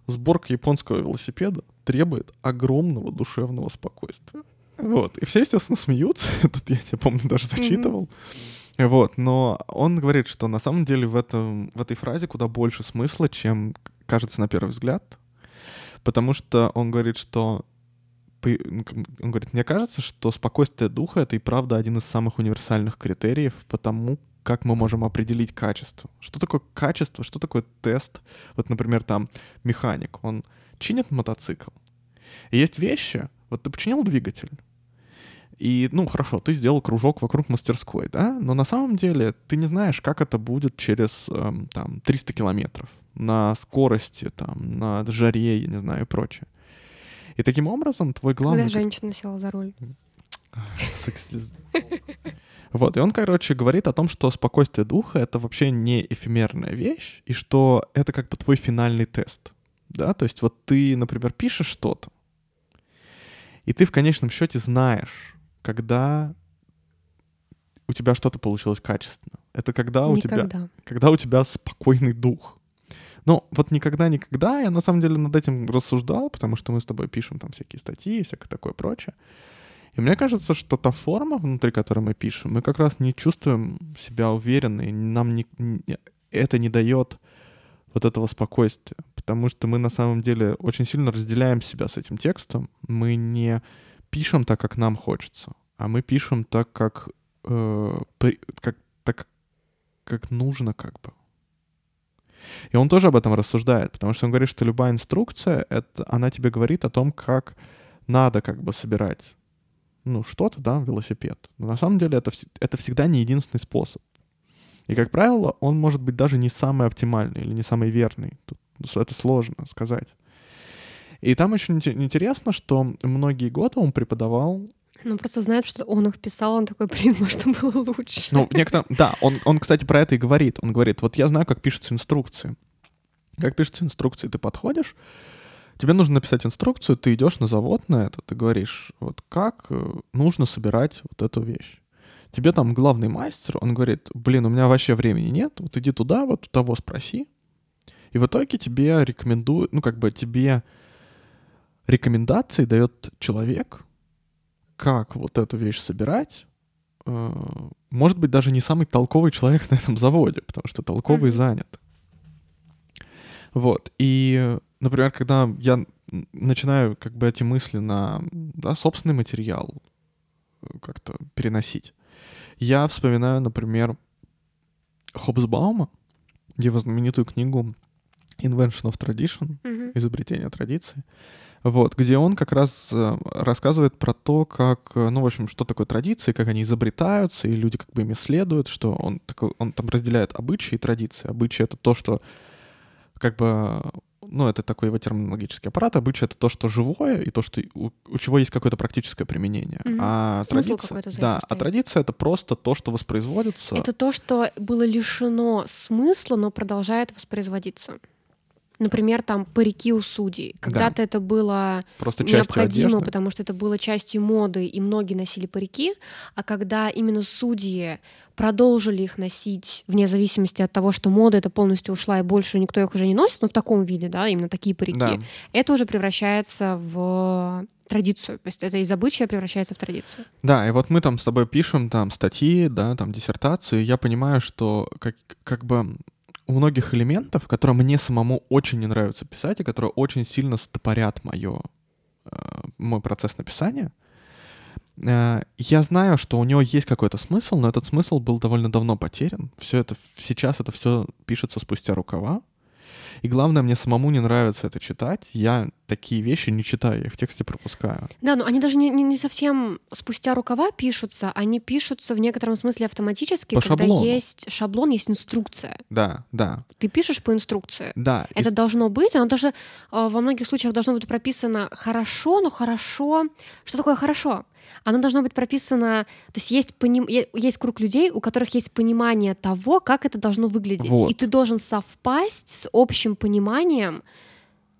Сборка японского велосипеда требует огромного душевного спокойствия. Вот. И все, естественно, смеются. Тут я тебя, помню, даже зачитывал. Вот. Но он говорит, что на самом деле в, этом, в этой фразе куда больше смысла, чем кажется на первый взгляд. Потому что он говорит, что он говорит, мне кажется, что спокойствие духа — это и правда один из самых универсальных критериев потому, как мы можем определить качество. Что такое качество, что такое тест? Вот, например, там механик, он чинит мотоцикл. И есть вещи, вот ты починил двигатель, и, ну, хорошо, ты сделал кружок вокруг мастерской, да, но на самом деле ты не знаешь, как это будет через, эм, там, 300 километров на скорости, там, на жаре, я не знаю, и прочее. И таким образом твой главный... Когда женщина села за руль. Сексизм. Вот, и он, короче, говорит о том, что спокойствие духа — это вообще не эфемерная вещь, и что это как бы твой финальный тест, да, то есть вот ты, например, пишешь что-то, и ты в конечном счете знаешь, когда у тебя что-то получилось качественно. Это когда никогда. у тебя, когда у тебя спокойный дух. Но вот никогда-никогда я на самом деле над этим рассуждал, потому что мы с тобой пишем там всякие статьи и всякое такое прочее. И мне кажется, что та форма, внутри которой мы пишем, мы как раз не чувствуем себя уверенно, и нам не, не, это не дает вот этого спокойствия, потому что мы на самом деле очень сильно разделяем себя с этим текстом, мы не пишем так, как нам хочется, а мы пишем так, как, э, как, так, как нужно как бы. И он тоже об этом рассуждает, потому что он говорит, что любая инструкция, это, она тебе говорит о том, как надо как бы собирать ну, что-то, да, велосипед. Но на самом деле это, это всегда не единственный способ. И, как правило, он может быть даже не самый оптимальный или не самый верный. Тут это сложно сказать. И там очень интересно, что многие годы он преподавал ну, просто знает, что он их писал, он такой, блин, может, было лучше. Ну, некоторым, да, он, он, кстати, про это и говорит. Он говорит, вот я знаю, как пишутся инструкции. Как пишутся инструкции, ты подходишь, тебе нужно написать инструкцию, ты идешь на завод на это, ты говоришь, вот как э, нужно собирать вот эту вещь. Тебе там главный мастер, он говорит, блин, у меня вообще времени нет, вот иди туда, вот у того спроси. И в итоге тебе рекомендуют, ну, как бы тебе рекомендации дает человек, как вот эту вещь собирать, э, может быть, даже не самый толковый человек на этом заводе, потому что толковый mm-hmm. занят. Вот. И, например, когда я начинаю как бы эти мысли на да, собственный материал э, как-то переносить, я вспоминаю, например, Хобсбаума, его знаменитую книгу Invention of Tradition, mm-hmm. изобретение традиции. Вот, где он как раз э, рассказывает про то, как, э, ну, в общем, что такое традиции, как они изобретаются, и люди как бы ими следуют, что он, такой, он там разделяет обычаи и традиции. Обычаи — это то, что как бы, ну, это такой его терминологический аппарат. Обычай — это то, что живое, и то, что у, у чего есть какое-то практическое применение. Mm-hmm. А Смысл традиция, да, а традиция — это просто то, что воспроизводится. Это то, что было лишено смысла, но продолжает воспроизводиться. Например, там парики у судей. Когда-то да. это было Просто необходимо, потому что это было частью моды, и многие носили парики. А когда именно судьи продолжили их носить вне зависимости от того, что мода это полностью ушла и больше никто их уже не носит, но в таком виде, да, именно такие парики, да. это уже превращается в традицию. То есть это из обычая превращается в традицию. Да, и вот мы там с тобой пишем там статьи, да, там диссертации. Я понимаю, что как, как бы многих элементов, которые мне самому очень не нравится писать, и которые очень сильно стопорят моё, э, мой процесс написания, э, я знаю, что у него есть какой-то смысл, но этот смысл был довольно давно потерян. Все это сейчас это все пишется спустя рукава. И главное, мне самому не нравится это читать. Я такие вещи не читаю, я их в тексте пропускаю. Да, но они даже не, не, не совсем спустя рукава пишутся, они пишутся в некотором смысле автоматически, по когда шаблону. есть шаблон, есть инструкция. Да, да. Ты пишешь по инструкции. Да. Это и... должно быть, оно даже э, во многих случаях должно быть прописано хорошо, но хорошо. Что такое хорошо? Оно должно быть прописано, то есть есть, поним, есть круг людей, у которых есть понимание того, как это должно выглядеть, вот. и ты должен совпасть с общим пониманием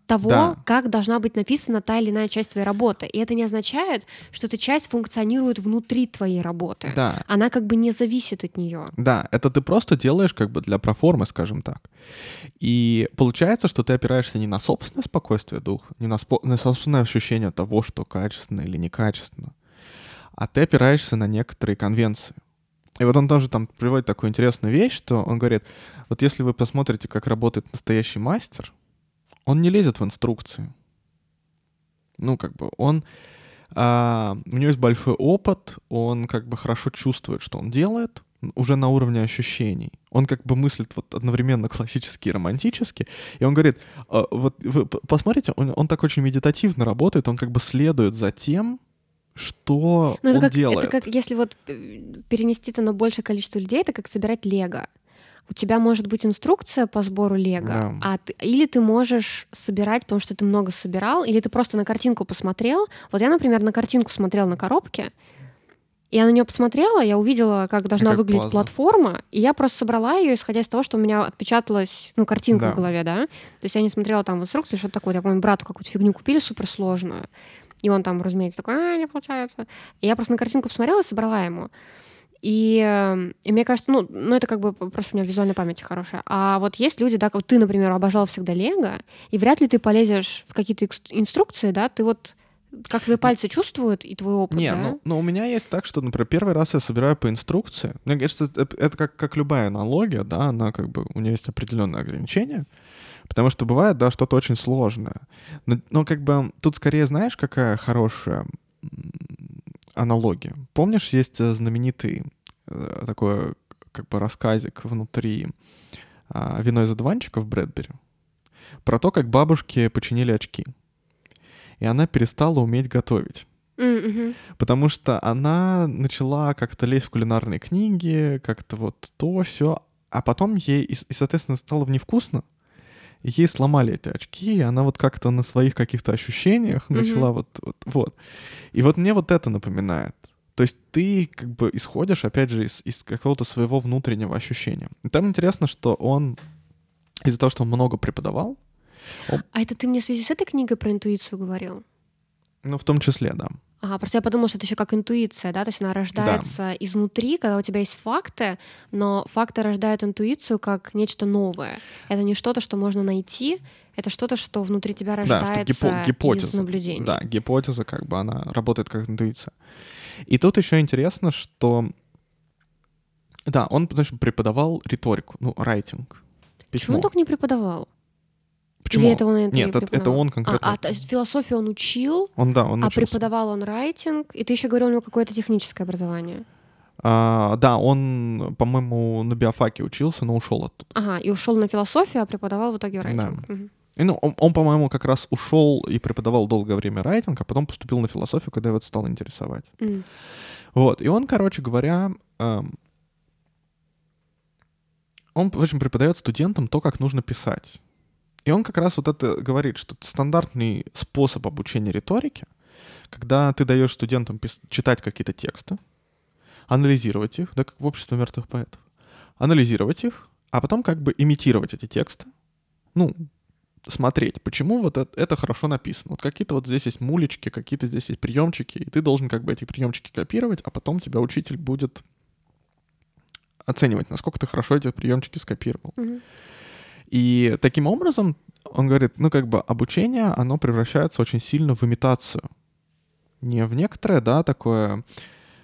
того, да. как должна быть написана та или иная часть твоей работы. И это не означает, что эта часть функционирует внутри твоей работы. Да. Она как бы не зависит от нее. Да, это ты просто делаешь как бы для проформы, скажем так. И получается, что ты опираешься не на собственное спокойствие духа, не на, спо- на собственное ощущение того, что качественно или некачественно, а ты опираешься на некоторые конвенции. И вот он тоже там приводит такую интересную вещь, что он говорит, вот если вы посмотрите, как работает настоящий мастер, он не лезет в инструкции. Ну, как бы он... А, у него есть большой опыт, он как бы хорошо чувствует, что он делает, уже на уровне ощущений. Он как бы мыслит вот одновременно классически и романтически. И он говорит, «А, вот вы посмотрите, он, он так очень медитативно работает, он как бы следует за тем, что ну, он как, делает. Это как если вот э, перенести это на большее количество людей, это как собирать лего. У тебя может быть инструкция по сбору лего, Да. а ты, или ты можешь собирать, потому что ты много собирал, или ты просто на картинку посмотрел. Вот я, например, на картинку смотрела на коробке, я на нее посмотрела, я увидела, как должна как выглядеть классно. платформа, и я просто собрала ее, исходя из того, что у меня отпечаталась, ну, картинка Да. в голове, да. То есть я не смотрела там в инструкции, что такое. Я помню, брату какую-то фигню купили суперсложную, и он там, разумеется, такой, а, не получается. И я просто на картинку посмотрела и собрала ему. И, э, и мне кажется, ну, ну, это как бы просто у меня визуальная память хорошая. А вот есть люди, да, как ты, например, обожал всегда Лего, и вряд ли ты полезешь в какие-то инструкции, да, ты вот как твои пальцы чувствуют и твой опыт, Не, да? ну, ну у меня есть так, что, например, первый раз я собираю по инструкции. Мне кажется, это, это как, как любая аналогия, да, она как бы, у нее есть определенные ограничения. Потому что бывает, да, что-то очень сложное. Но, но как бы тут скорее, знаешь, какая хорошая аналогия. Помнишь, есть э, знаменитый э, такой как бы рассказик внутри а, «Вино из одуванчиков» Брэдбери про то, как бабушки починили очки. И она перестала уметь готовить. Мгм. Потому что она начала как-то лезть в кулинарные книги, как-то вот то, все, а потом ей, и, и, соответственно, стало невкусно, ей сломали эти очки, и она вот как-то на своих каких-то ощущениях начала вот, вот, вот. И вот мне вот это напоминает. То есть ты как бы исходишь, опять же, из, из какого-то своего внутреннего ощущения. И там интересно, что он из-за того, что он много преподавал, А это ты мне в связи с этой книгой про интуицию говорил? ну, в том числе, да. Ага, просто я подумала, что это еще как интуиция, да, то есть она рождается изнутри, когда у тебя есть факты, но факты рождают интуицию как нечто новое. Это не что-то, что можно найти, это что-то, что внутри тебя Да, что рождается гипо- гипотеза. из наблюдений. Да, гипотеза, как бы она работает как интуиция. И тут еще интересно, что да, он, значит, преподавал риторику, ну, райтинг. Почему он только не преподавал? Почему? Или это он это Нет, это, это он конкретно. А, а, то есть философию он учил, Он, да, он а учился. преподавал он райтинг, и ты еще говорил, у него какое-то техническое образование. А, да, он, по-моему, на биофаке учился, но ушел оттуда. Ага, и ушел на философию, а преподавал в итоге райтинг. Мгм. И, ну, он, он, по-моему, как раз ушел и преподавал долгое время райтинг, а потом поступил на философию, когда его это стало интересовать. М. Вот, и он, короче говоря, эм, он, в общем, преподает студентам то, как нужно писать. И он как раз вот это говорит, что это стандартный способ обучения риторике, когда ты даешь студентам пис- читать какие-то тексты, анализировать их, да, как в обществе мертвых поэтов, анализировать их, а потом как бы имитировать эти тексты, ну, смотреть, почему вот это, это хорошо написано. Вот какие-то вот здесь есть мулечки, какие-то здесь есть приемчики, и ты должен как бы эти приемчики копировать, а потом тебя учитель будет оценивать, насколько ты хорошо эти приемчики скопировал. Мгм. И таким образом, он говорит, ну как бы обучение, оно превращается очень сильно в имитацию. Не в некоторое, да, такое,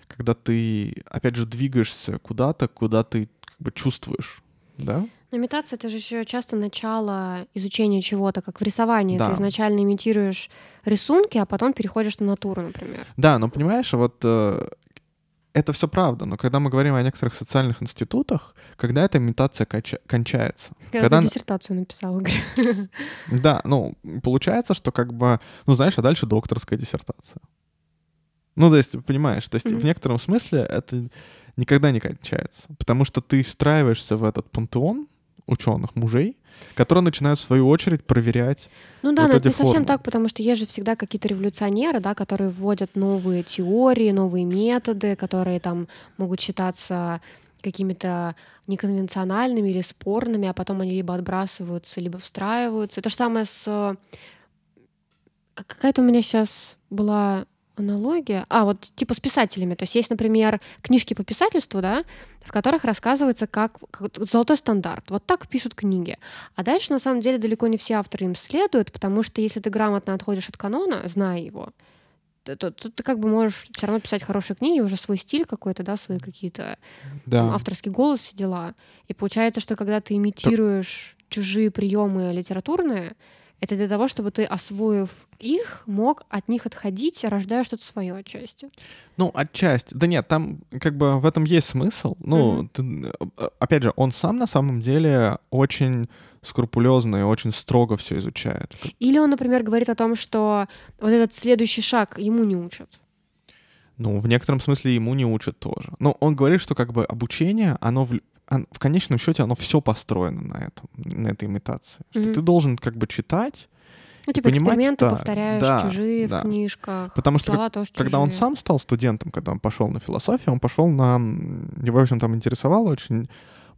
когда ты, опять же, двигаешься куда-то, куда ты как бы чувствуешь, да? Но имитация это же еще часто начало изучения чего-то, как в рисовании. Да. Ты изначально имитируешь рисунки, а потом переходишь на натуру, например. Да, но понимаешь, вот э, это все правда, но когда мы говорим о некоторых социальных институтах, когда эта имитация конча- кончается? Когда тут н- диссертацию написала. говорю. Да, ну, получается, что как бы, ну, знаешь, а дальше докторская диссертация. Ну, то есть, понимаешь, то есть Мгм. в некотором смысле это никогда не кончается, потому что ты встраиваешься в этот пантеон ученых мужей, которые начинают в свою очередь проверять. Ну да, Вот но это не совсем формы. так, потому что есть же всегда какие-то революционеры, да, которые вводят новые теории, новые методы, которые там могут считаться какими-то неконвенциональными или спорными, а потом они либо отбрасываются, либо встраиваются. Это же самое с... э, как- Какая-то у меня сейчас была аналогия. А, вот типа с писателями. То есть есть, например, книжки по писательству, да, в которых рассказывается, как, как золотой стандарт. Вот так пишут книги. А дальше, на самом деле, далеко не все авторы им следуют, потому что если ты грамотно отходишь от канона, зная его, то, то, то ты как бы можешь все равно писать хорошие книги, уже свой стиль какой-то, да, свои какие-то Да. там, авторский голос, все дела. И получается, что когда ты имитируешь чужие приемы литературные, это для того, чтобы ты, освоив их, мог от них отходить, рождая что-то свое отчасти. Ну, отчасти. Да нет, там как бы в этом есть смысл. Ну, Мгм. ты, э, опять же, он сам на самом деле очень скрупулезно и очень строго все изучает. Или он, например, говорит о том, что вот этот следующий шаг ему не учат. Ну, в некотором смысле ему не учат тоже. Но он говорит, что как бы обучение, оно в, в конечном счете, оно все построено на этом, на этой имитации. Что Мгм. ты должен как бы читать, Ну, типа Понимать, эксперименты да, повторяешь, да, чужие да. в книжках, Потому что слова тоже когда он чужие. сам стал студентом, когда он пошел на философию, он пошел на... Его, в общем, там интересовала очень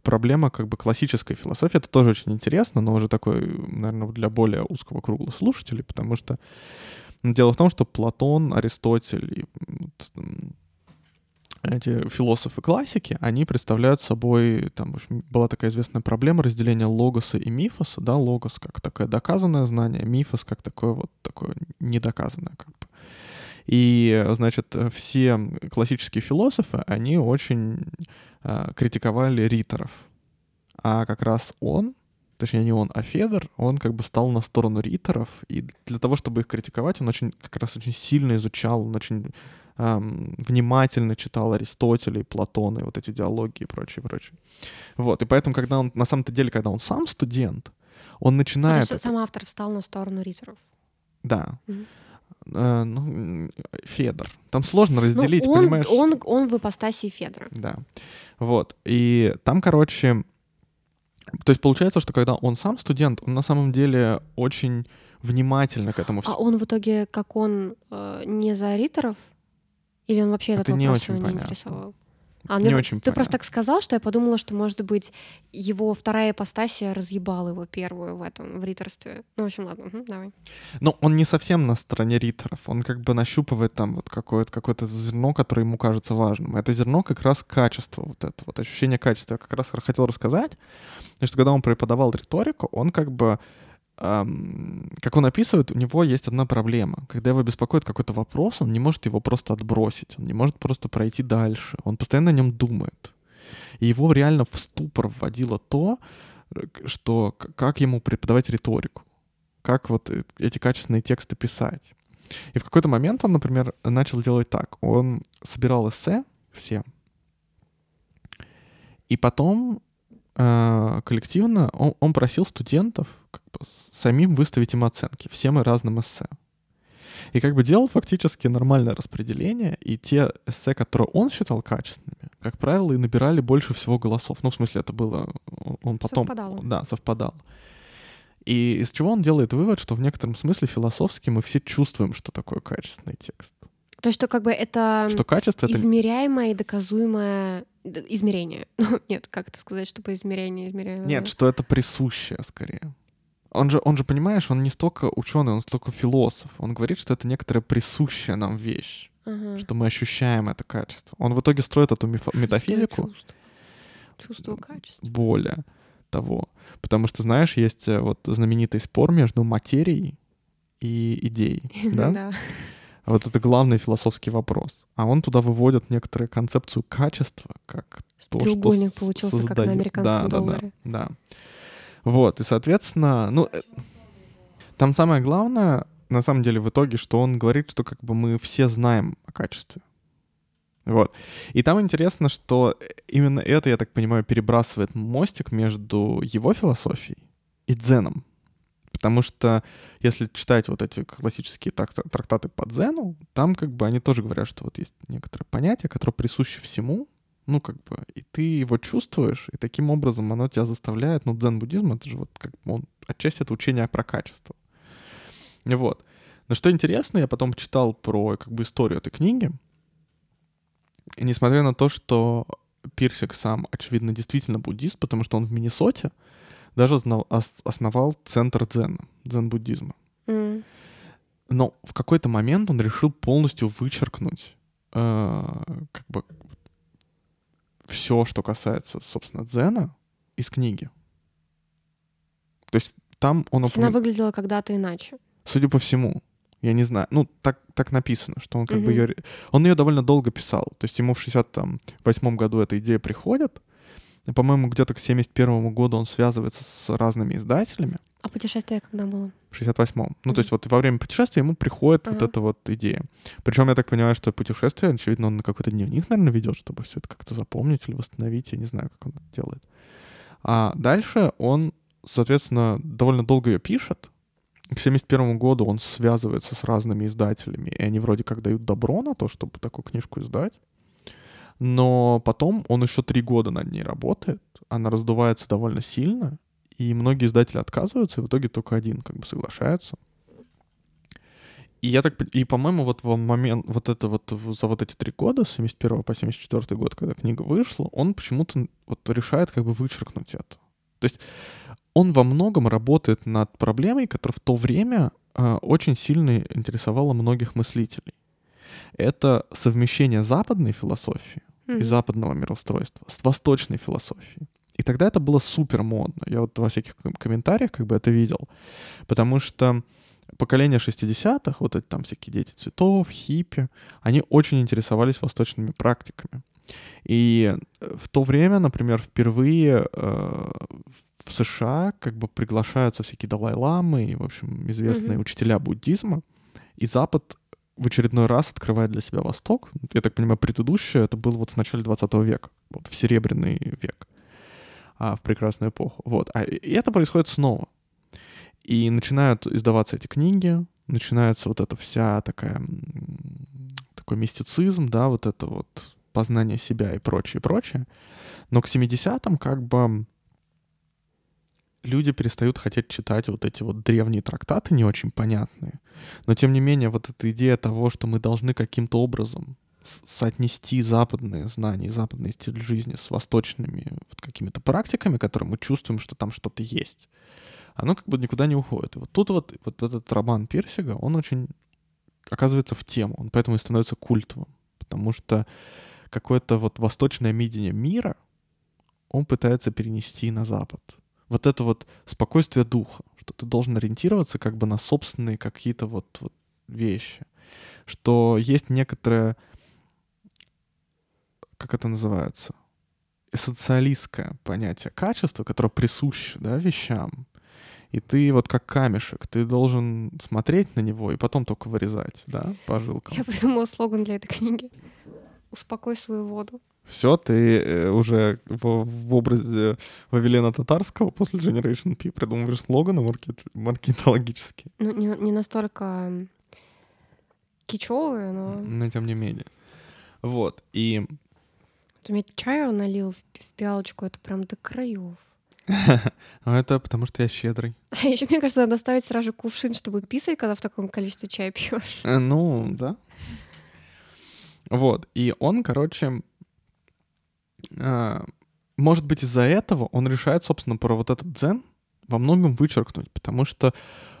проблема как бы классической философии. Это тоже очень интересно, но уже такой, наверное, для более узкого круга слушателей, потому что дело в том, что Платон, Аристотель и эти философы классики, они представляют собой, там в общем, была такая известная проблема разделения логоса и мифоса, да, логос как такое доказанное знание, мифос как такое вот такое недоказанное как бы. И, значит, все классические философы, они очень э, критиковали риторов. А как раз он, точнее не он, а Федор, он как бы стал на сторону риторов. И для того, чтобы их критиковать, он очень, как раз очень сильно изучал, он очень эм, внимательно читал Аристотеля и Платона, и вот эти диалоги и прочее, прочее. Вот, и поэтому, когда он, на самом-то деле, когда он сам студент, он Ну, то начинает... есть сам автор встал на сторону риторов. Да. Мгм. Э, ну, Федор. Там сложно разделить, ну, он, понимаешь? Он, он в ипостаси Федора. Да. Вот. И там, короче, то есть получается, что когда он сам студент, он на самом деле очень внимательно к этому А он в итоге, как он, э, не за риторов? Или он вообще этот Это не вопрос очень его не интересовал? А, Не мне- очень ты просто понятно. так сказал, что я подумала, что, может быть, его вторая ипостасия разъебала его первую в этом, в риторстве. Ну, в общем, ладно, мгм, давай. Но он не совсем на стороне риторов. Он как бы нащупывает там вот какое-то какое зерно, которое ему кажется важным. Это зерно как раз качество, вот это вот ощущение качества. Я как раз хотел рассказать, что когда он преподавал риторику, он как бы как он описывает, у него есть одна проблема. Когда его беспокоит какой-то вопрос, он не может его просто отбросить, он не может просто пройти дальше. Он постоянно о нем думает. И его реально в ступор вводило то, э, что как ему преподавать риторику, как вот э- эти качественные тексты писать. И в какой-то момент он, например, начал делать так. Он собирал эссе все, и потом э, коллективно он, он просил студентов как бы самим выставить им оценки всем и разным эссе. И как бы делал фактически нормальное распределение, и те эссе, которые он считал качественными, как правило, и набирали больше всего голосов. Ну, в смысле, это было... он- потом... Совпадало. Да, совпадало. И из чего он делает вывод, что в некотором смысле философски мы все чувствуем, что такое качественный текст. То что как бы это Что качество — это... измеряемое и доказуемое измерение. Ну, Нет, как это сказать, чтобы измерение измеряемое? Нет, что это присущее скорее. Он же, он же, понимаешь, он не столько ученый, он столько философ. Он говорит, что это некоторая присущая нам вещь, Ага. что мы ощущаем это качество. Он в итоге строит эту Шестое метафизику Чувство, чувство качества. более того. Потому что, знаешь, есть э, вот знаменитый спор между материей и идеей. Да? Да. Вот это главный философский вопрос. А он туда выводит некоторую концепцию качества, как то, Треугольник что с- получился, как на американском да, долларе. Да, да, Вот, и, соответственно, ну, э, там самое главное, на самом деле, в итоге, что он говорит, что как бы мы все знаем о качестве. Вот. И там интересно, что именно это, я так понимаю, перебрасывает мостик между его философией и дзеном. Потому что если читать вот эти классические тракта- трактаты по дзену, там как бы они тоже говорят, что вот есть некоторое понятие, которое присуще всему, ну как бы, и ты его чувствуешь, и таким образом оно тебя заставляет, ну дзен-буддизм, это же вот как бы он, отчасти это учение про качество. Вот. Но что интересно, я потом читал про как бы историю этой книги, и несмотря на то, что Пирсик сам, очевидно, действительно буддист, потому что он в Миннесоте даже основал центр дзена, дзен-буддизма. М. Но в какой-то момент он решил полностью вычеркнуть э, как бы все, что касается, собственно, дзена из книги. То есть там он есть она упомя- выглядела когда-то иначе. Судя по всему. Я не знаю. Ну, так, так написано, что он как Мгм. бы ее... Он ее довольно долго писал. То есть ему в 68 году эта идея приходит. И, по-моему, где-то к 71 году он связывается с разными издателями. А путешествие когда было? В 68-м. Ну, то есть вот во время путешествия ему приходит вот эта вот идея. Причем я так понимаю, что путешествие, очевидно, он на какой-то дневник, наверное, ведет, чтобы все это как-то запомнить или восстановить. Я не знаю, как он это делает. А дальше он, соответственно, довольно долго ее пишет. К 71 году он связывается с разными издателями, и они вроде как дают добро на то, чтобы такую книжку издать. Но потом он еще три года над ней работает, она раздувается довольно сильно, и многие издатели отказываются, и в итоге только один как бы соглашается. И я так, и по-моему, вот в момент, вот это вот за вот эти три года, с 71 по 74 год, когда книга вышла, он почему-то вот решает как бы вычеркнуть это. То есть он во многом работает над проблемой, которая в то время э, очень сильно интересовала многих мыслителей. Это совмещение западной философии и Мгм. западного мироустройства с восточной философией. И тогда это было супер модно. Я вот во всяких ком- комментариях как бы это видел. Потому что поколение 60-х, вот эти там всякие дети цветов, хиппи, они очень интересовались восточными практиками. И э, в то время, например, впервые э, в США как бы приглашаются всякие Далай-ламы и, в общем, известные Мгм. учителя буддизма, и Запад в очередной раз открывает для себя Восток. Я так понимаю, предыдущее это было вот в начале 20 века, вот в Серебряный век, а, в прекрасную эпоху. Вот. А, и это происходит снова. И начинают издаваться эти книги, начинается вот эта вся такая, такой мистицизм, да, вот это вот познание себя и прочее, прочее. Но к 70-м как бы люди перестают хотеть читать вот эти вот древние трактаты, не очень понятные. Но тем не менее, вот эта идея того, что мы должны каким-то образом соотнести западные знания, западный стиль жизни с восточными вот какими-то практиками, которые мы чувствуем, что там что-то есть, оно как бы никуда не уходит. И вот тут вот, вот этот роман Персига, он очень оказывается в тему, он поэтому и становится культовым, потому что какое-то вот восточное видение мира он пытается перенести на Запад. Вот это вот спокойствие духа, что ты должен ориентироваться как бы на собственные какие-то вот, вот вещи, что есть некоторое, как это называется, социалистское понятие качества, которое присуще да, вещам. И ты вот как камешек, ты должен смотреть на него и потом только вырезать, да, по жилкам. Я придумала слоган для этой книги. Успокой свою воду. Все, ты э, уже в, в образе Вавилена Татарского после Generation P придумываешь слоганы маркет, маркетологические. Ну, не, не настолько кичевые, но... Но тем не менее. Вот. И Ты мне чаю налил в, пиалочку, это прям до краев. а это потому что я щедрый. А еще, мне кажется, надо ставить сразу кувшин, чтобы писать, когда в таком количестве чая пьешь. Э, Ну, да. Вот. И он, короче, а, может быть, из-за этого он решает, собственно, про вот этот дзен во многом вычеркнуть, потому что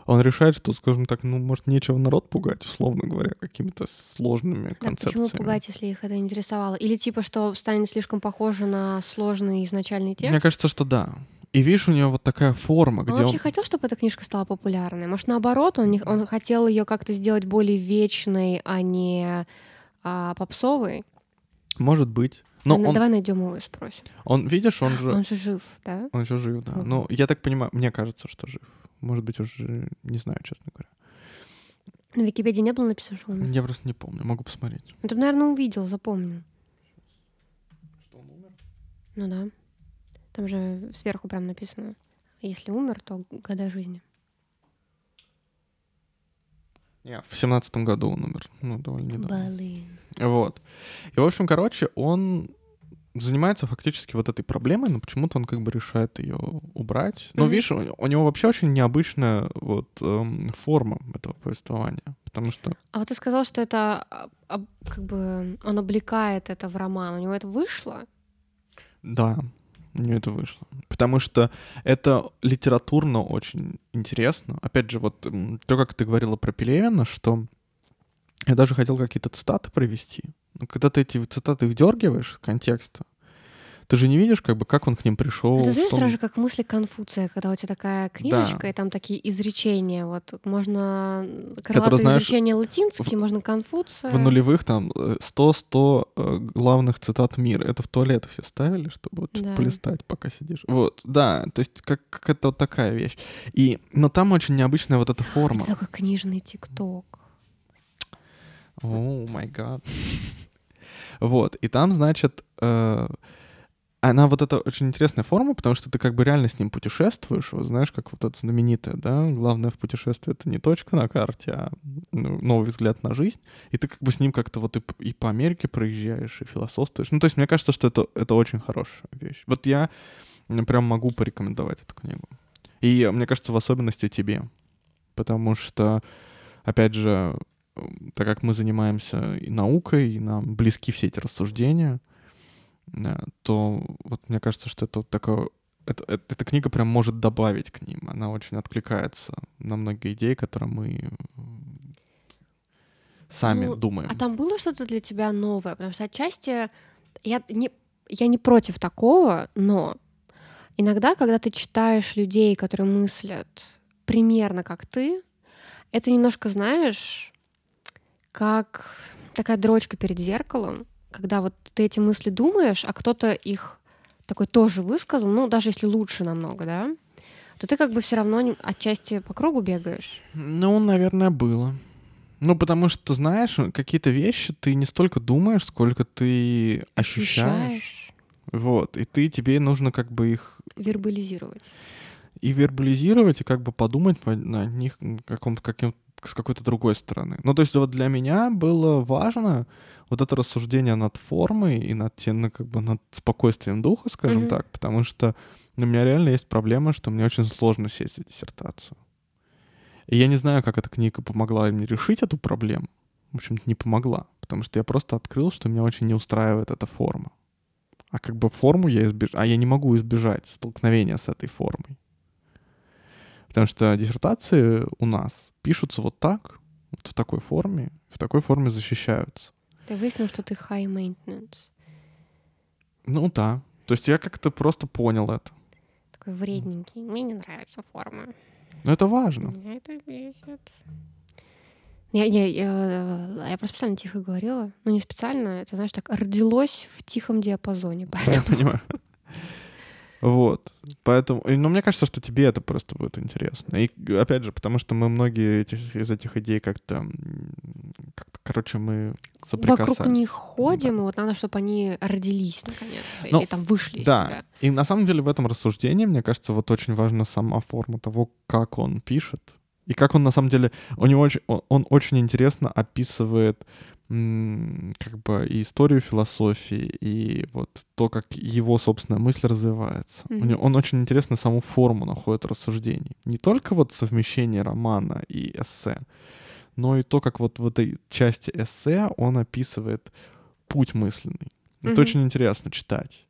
он решает, что, скажем так, ну, может, нечего народ пугать, условно говоря, какими-то сложными Да, концепциями. почему пугать, если их это интересовало? Или типа, что станет слишком похоже на сложный изначальный текст? Мне кажется, что да. И видишь, у него вот такая форма, Он где он... вообще хотел, чтобы эта книжка стала популярной. Может, наоборот, он, не- он хотел ее как-то сделать более вечной, а не а, попсовой. Может быть. Но Ну, он, Давай найдем его и спросим. он, видишь, он же... Он же жив, да? Он еще жив, да. Ну, я так понимаю, мне кажется, что жив. Может быть, уже не знаю, честно говоря. На Википедии не было написано, что он умер. Я просто не помню, могу посмотреть. Ну, ты, наверное, увидел, запомнил. Что он умер? Ну да. Там же сверху прям написано. Если умер, то года жизни. Не, в семнадцатом году он умер. Ну, довольно недавно. Блин. Вот. И, в общем, короче, он занимается фактически вот этой проблемой, но почему-то он как бы решает ее убрать. Но, Мгм. видишь, у, у него вообще очень необычная вот эм, форма этого повествования. Потому что А вот ты сказал, что это а, как бы он облекает это в роман. У него это вышло? Да, у нее это вышло. Потому что это литературно очень интересно. Опять же, вот то, как ты говорила про Пелевина, что я даже хотел какие-то цитаты привести. Но когда ты эти цитаты вдергиваешь из контекста, ты же не видишь, как бы, как он к ним пришел. Это знаешь, что сразу же как мысли Конфуция, когда у тебя такая книжечка, и там такие изречения. Вот можно крылатые знаешь, изречения латинские, можно Конфуция. В нулевых там 100-100 главных цитат мира. Это в туалет все ставили, чтобы вот Да. полистать, пока сидишь. Вот, да, то есть как, как это вот такая вещь. И, но там очень необычная вот эта форма. Это такой книжный тикток. О, май гад. Вот, и там, значит, э, она вот это очень интересная форма, потому что ты как бы реально с ним путешествуешь, вот знаешь, как вот это знаменитое, да, главное в путешествии — это не точка на карте, а ну, новый взгляд на жизнь, и ты как бы с ним как-то вот и, и по Америке проезжаешь, и философствуешь. Ну, то есть мне кажется, что это, это очень хорошая вещь. Вот я прям могу порекомендовать эту книгу. И э, мне кажется, в особенности тебе, потому что, опять же, так как мы занимаемся и наукой, и нам близки все эти рассуждения, э, то вот мне кажется, что это вот такое... это- это- эта книга прям может добавить к ним. Она очень откликается на многие идеи, которые мы сами Ну, думаем. А там было что-то для тебя новое? Потому что отчасти я не, я не против такого, но иногда, когда ты читаешь людей, которые мыслят примерно как ты, это немножко, знаешь, как такая дрочка перед зеркалом, когда вот ты эти мысли думаешь, а кто-то их такой тоже высказал, ну, даже если лучше намного, да, то ты как бы все равно отчасти по кругу бегаешь. Ну, наверное, было. Ну, потому что, знаешь, какие-то вещи ты не столько думаешь, сколько ты ощущаешь. Вот. И ты, тебе нужно как бы их вербализировать. и вербализировать, и как бы подумать по- на них каком-то, каким, с какой-то другой стороны. Ну, то есть вот для меня было важно вот это рассуждение над формой и над тем, ну, как бы над спокойствием духа, скажем Мгм. так, потому что у меня реально есть проблема, что мне очень сложно сесть за диссертацию. И я не знаю, как эта книга помогла мне решить эту проблему. В общем-то, не помогла, потому что я просто открыл, что меня очень не устраивает эта форма. А как бы форму я избеж... А я не могу избежать столкновения с этой формой. Потому что диссертации у нас пишутся вот так, вот в такой форме, в такой форме защищаются. Ты выяснил, что ты high maintenance. Ну да. То есть я как-то просто понял это. Такой вредненький. Мне не нравится форма. Но это важно. Меня это бесит. Я, я, я, я просто специально тихо говорила. Ну, не специально, это, знаешь, так родилось в тихом диапазоне. Я Поэтому понимаю. Вот. Поэтому, ну, мне кажется, что тебе это просто будет интересно. И, опять же, потому что мы многие этих, из этих идей как-то, м, как-то, короче, мы соприкасались. вокруг них ходим, и вот надо, чтобы они родились наконец-то. Ну, или там вышли из Да, тебя. и на самом деле в этом рассуждении, мне кажется, вот очень важна сама форма того, как он пишет. И как он на самом деле, у него очень, он, он очень интересно описывает как бы и историю философии, и вот то, как его собственная мысль развивается. У Мгм. него, он очень интересно саму форму находит рассуждений. Не только вот совмещение романа и эссе, но и то, как вот в этой части эссе он описывает путь мысленный. Это Мгм. очень интересно читать.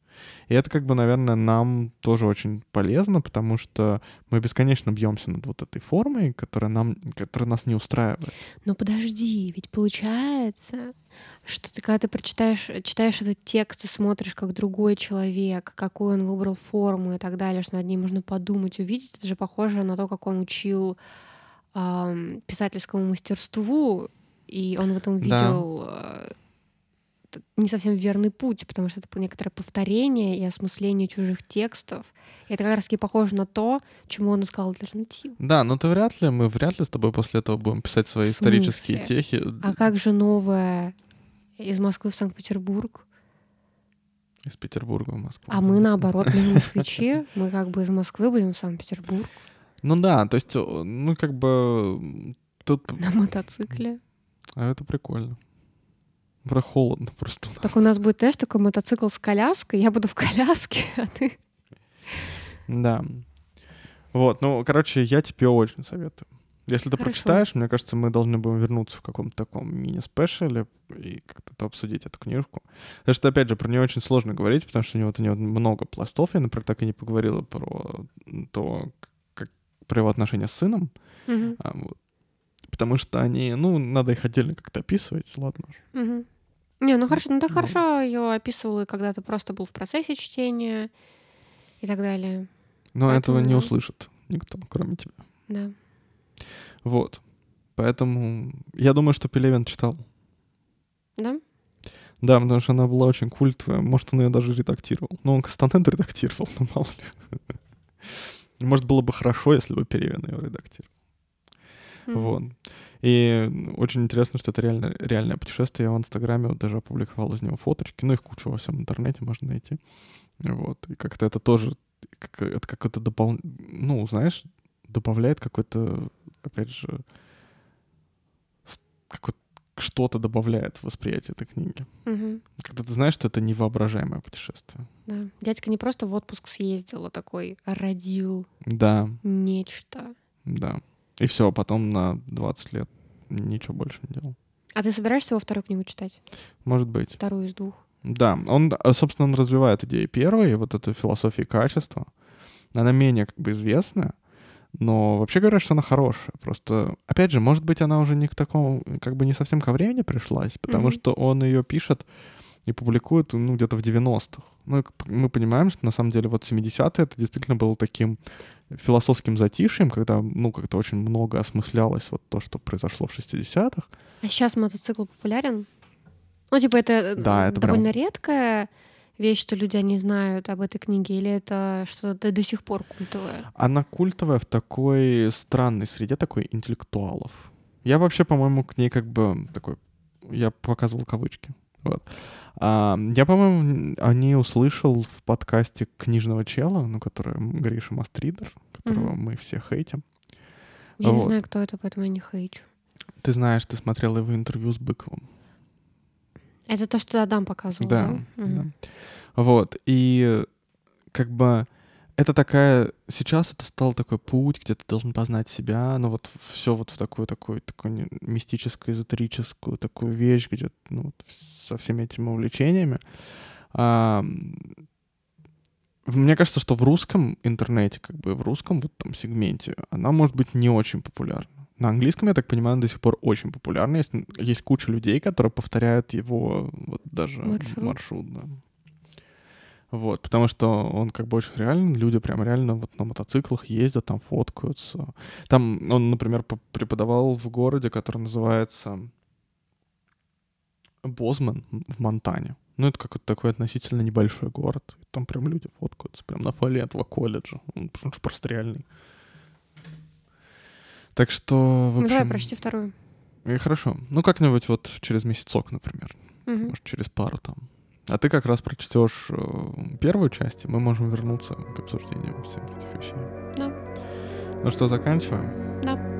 И это, как бы, наверное, нам тоже очень полезно, потому что мы бесконечно бьемся над вот этой формой, которая, нам, которая нас не устраивает. Но подожди, ведь получается, что ты когда ты прочитаешь, читаешь этот текст и смотришь, как другой человек, какую он выбрал форму и так далее, что над ней можно подумать, увидеть, это же похоже на то, как он учил ам, писательскому мастерству, и он в этом Да. видел э, т- не совсем верный путь, потому что это некоторое повторение и осмысление чужих текстов. И это как раз таки похоже на то, чему он искал альтернативу. Да, но ты вряд ли, мы вряд ли с тобой после этого будем писать свои исторические техи. А как же новое из Москвы в Санкт-Петербург? Из Петербурга в Москву. А мы наоборот, мы москвичи, мы как бы из Москвы будем в Санкт-Петербург Ну да, то есть, о, ну как бы тут... на мотоцикле. А это прикольно. Про холодно просто. у нас. Так у нас будет, знаешь, такой мотоцикл с коляской, я буду в коляске, а ты... Да. Вот, ну, короче, я тебе очень советую. Если ты Хорошо. прочитаешь, мне кажется, мы должны будем вернуться в каком-то таком мини-спешале и как-то обсудить эту книжку. Потому что, опять же, про нее очень сложно говорить, потому что у него, у него много пластов. Я, например, так и не поговорила про то, как, про его отношения с сыном. Мгм, А, вот. Потому что они, ну, надо их отдельно как-то описывать, ладно уж. Не, ну хорошо, ну ты Ну. хорошо ее описывал, и когда ты просто был в процессе чтения и так далее. Но этого не Поэтому- услышит никто, кроме тебя. Да. Вот. Поэтому я думаю, что Пелевин читал. Да? Да, потому что она была очень культовая. Может, он ее даже редактировал. Ну, он Кастанеду редактировал, но мало ли. Может, было бы хорошо, если бы Пелевин ее редактировал. Мгм. Вот. И очень интересно, что это реально, реальное путешествие. Я в Инстаграме вот даже опубликовал из него фоточки. Ну, их куча во всем интернете можно найти. Вот. И как-то это тоже... как- это какой-то допол... Ну, знаешь, добавляет какой-то, опять же, какой что-то добавляет в восприятие этой книги. Мгм. Когда ты знаешь, что это невоображаемое путешествие. Да. Дядька не просто в отпуск съездил, а такой родил Да, нечто. да. И все, потом на 20 лет ничего больше не делал. А ты собираешься его вторую книгу читать? Может быть. Вторую из двух? Да, он, а, собственно, он развивает идеи первой, вот эту философию качества. Она менее как бы известная, но вообще говорят, что она хорошая. Просто, опять же, может быть, она уже не к такому, как бы не совсем ко времени пришлась, потому Мгм. что он ее пишет и публикует, ну, где-то в 90-х. Ну, мы понимаем, что на самом деле вот 70-е это действительно было таким философским затишьем, когда, ну, как-то очень много осмыслялось вот то, что произошло в 60-х. А сейчас мотоцикл популярен? Ну, типа, это, э, Да, это прям- довольно редкая вещь, что люди не знают об этой книге, или это что-то до сих пор культовое? Она культовая в такой странной среде, такой интеллектуалов. Я вообще, по-моему, к ней как бы такой... Я показывал кавычки. Вот. А, я, по-моему, о ней услышал в подкасте книжного чела, ну, который Гриша Мастридер, которого Мгм. мы все хейтим. Я не Вот. знаю, кто это, поэтому я не хейчу. Ты знаешь, ты смотрел его интервью с Быковым. Это то, что Адам показывал, да? Да, Мгм. да. Вот. И как бы это такая... Сейчас это стал такой путь, где ты должен познать себя, но вот все вот в такую, такую, такую мистическую, эзотерическую такую вещь, где ну, вот со всеми этими увлечениями. А, мне кажется, что в русском интернете, как бы в русском вот там сегменте, она может быть не очень популярна. На английском, я так понимаю, она до сих пор очень популярна. Есть, есть куча людей, которые повторяют его вот даже Маршрут. маршрут да. Вот, потому что он как бы очень реально, люди прям реально вот на мотоциклах ездят, там фоткаются. Там он, например, по- преподавал в городе, который называется Бозман в Монтане. Ну, это какой-то такой относительно небольшой город. Там прям люди фоткаются, прям на фоне этого колледжа. Он потому что просто реальный. Так что, в Ну, давай, общем... прочти вторую. И хорошо. Ну, как-нибудь вот через месяцок, например. Мгм. Может, через пару там. А ты как раз прочтешь э, первую часть, и мы можем вернуться к обсуждению всех этих вещей. Да. Ну что, заканчиваем? Да.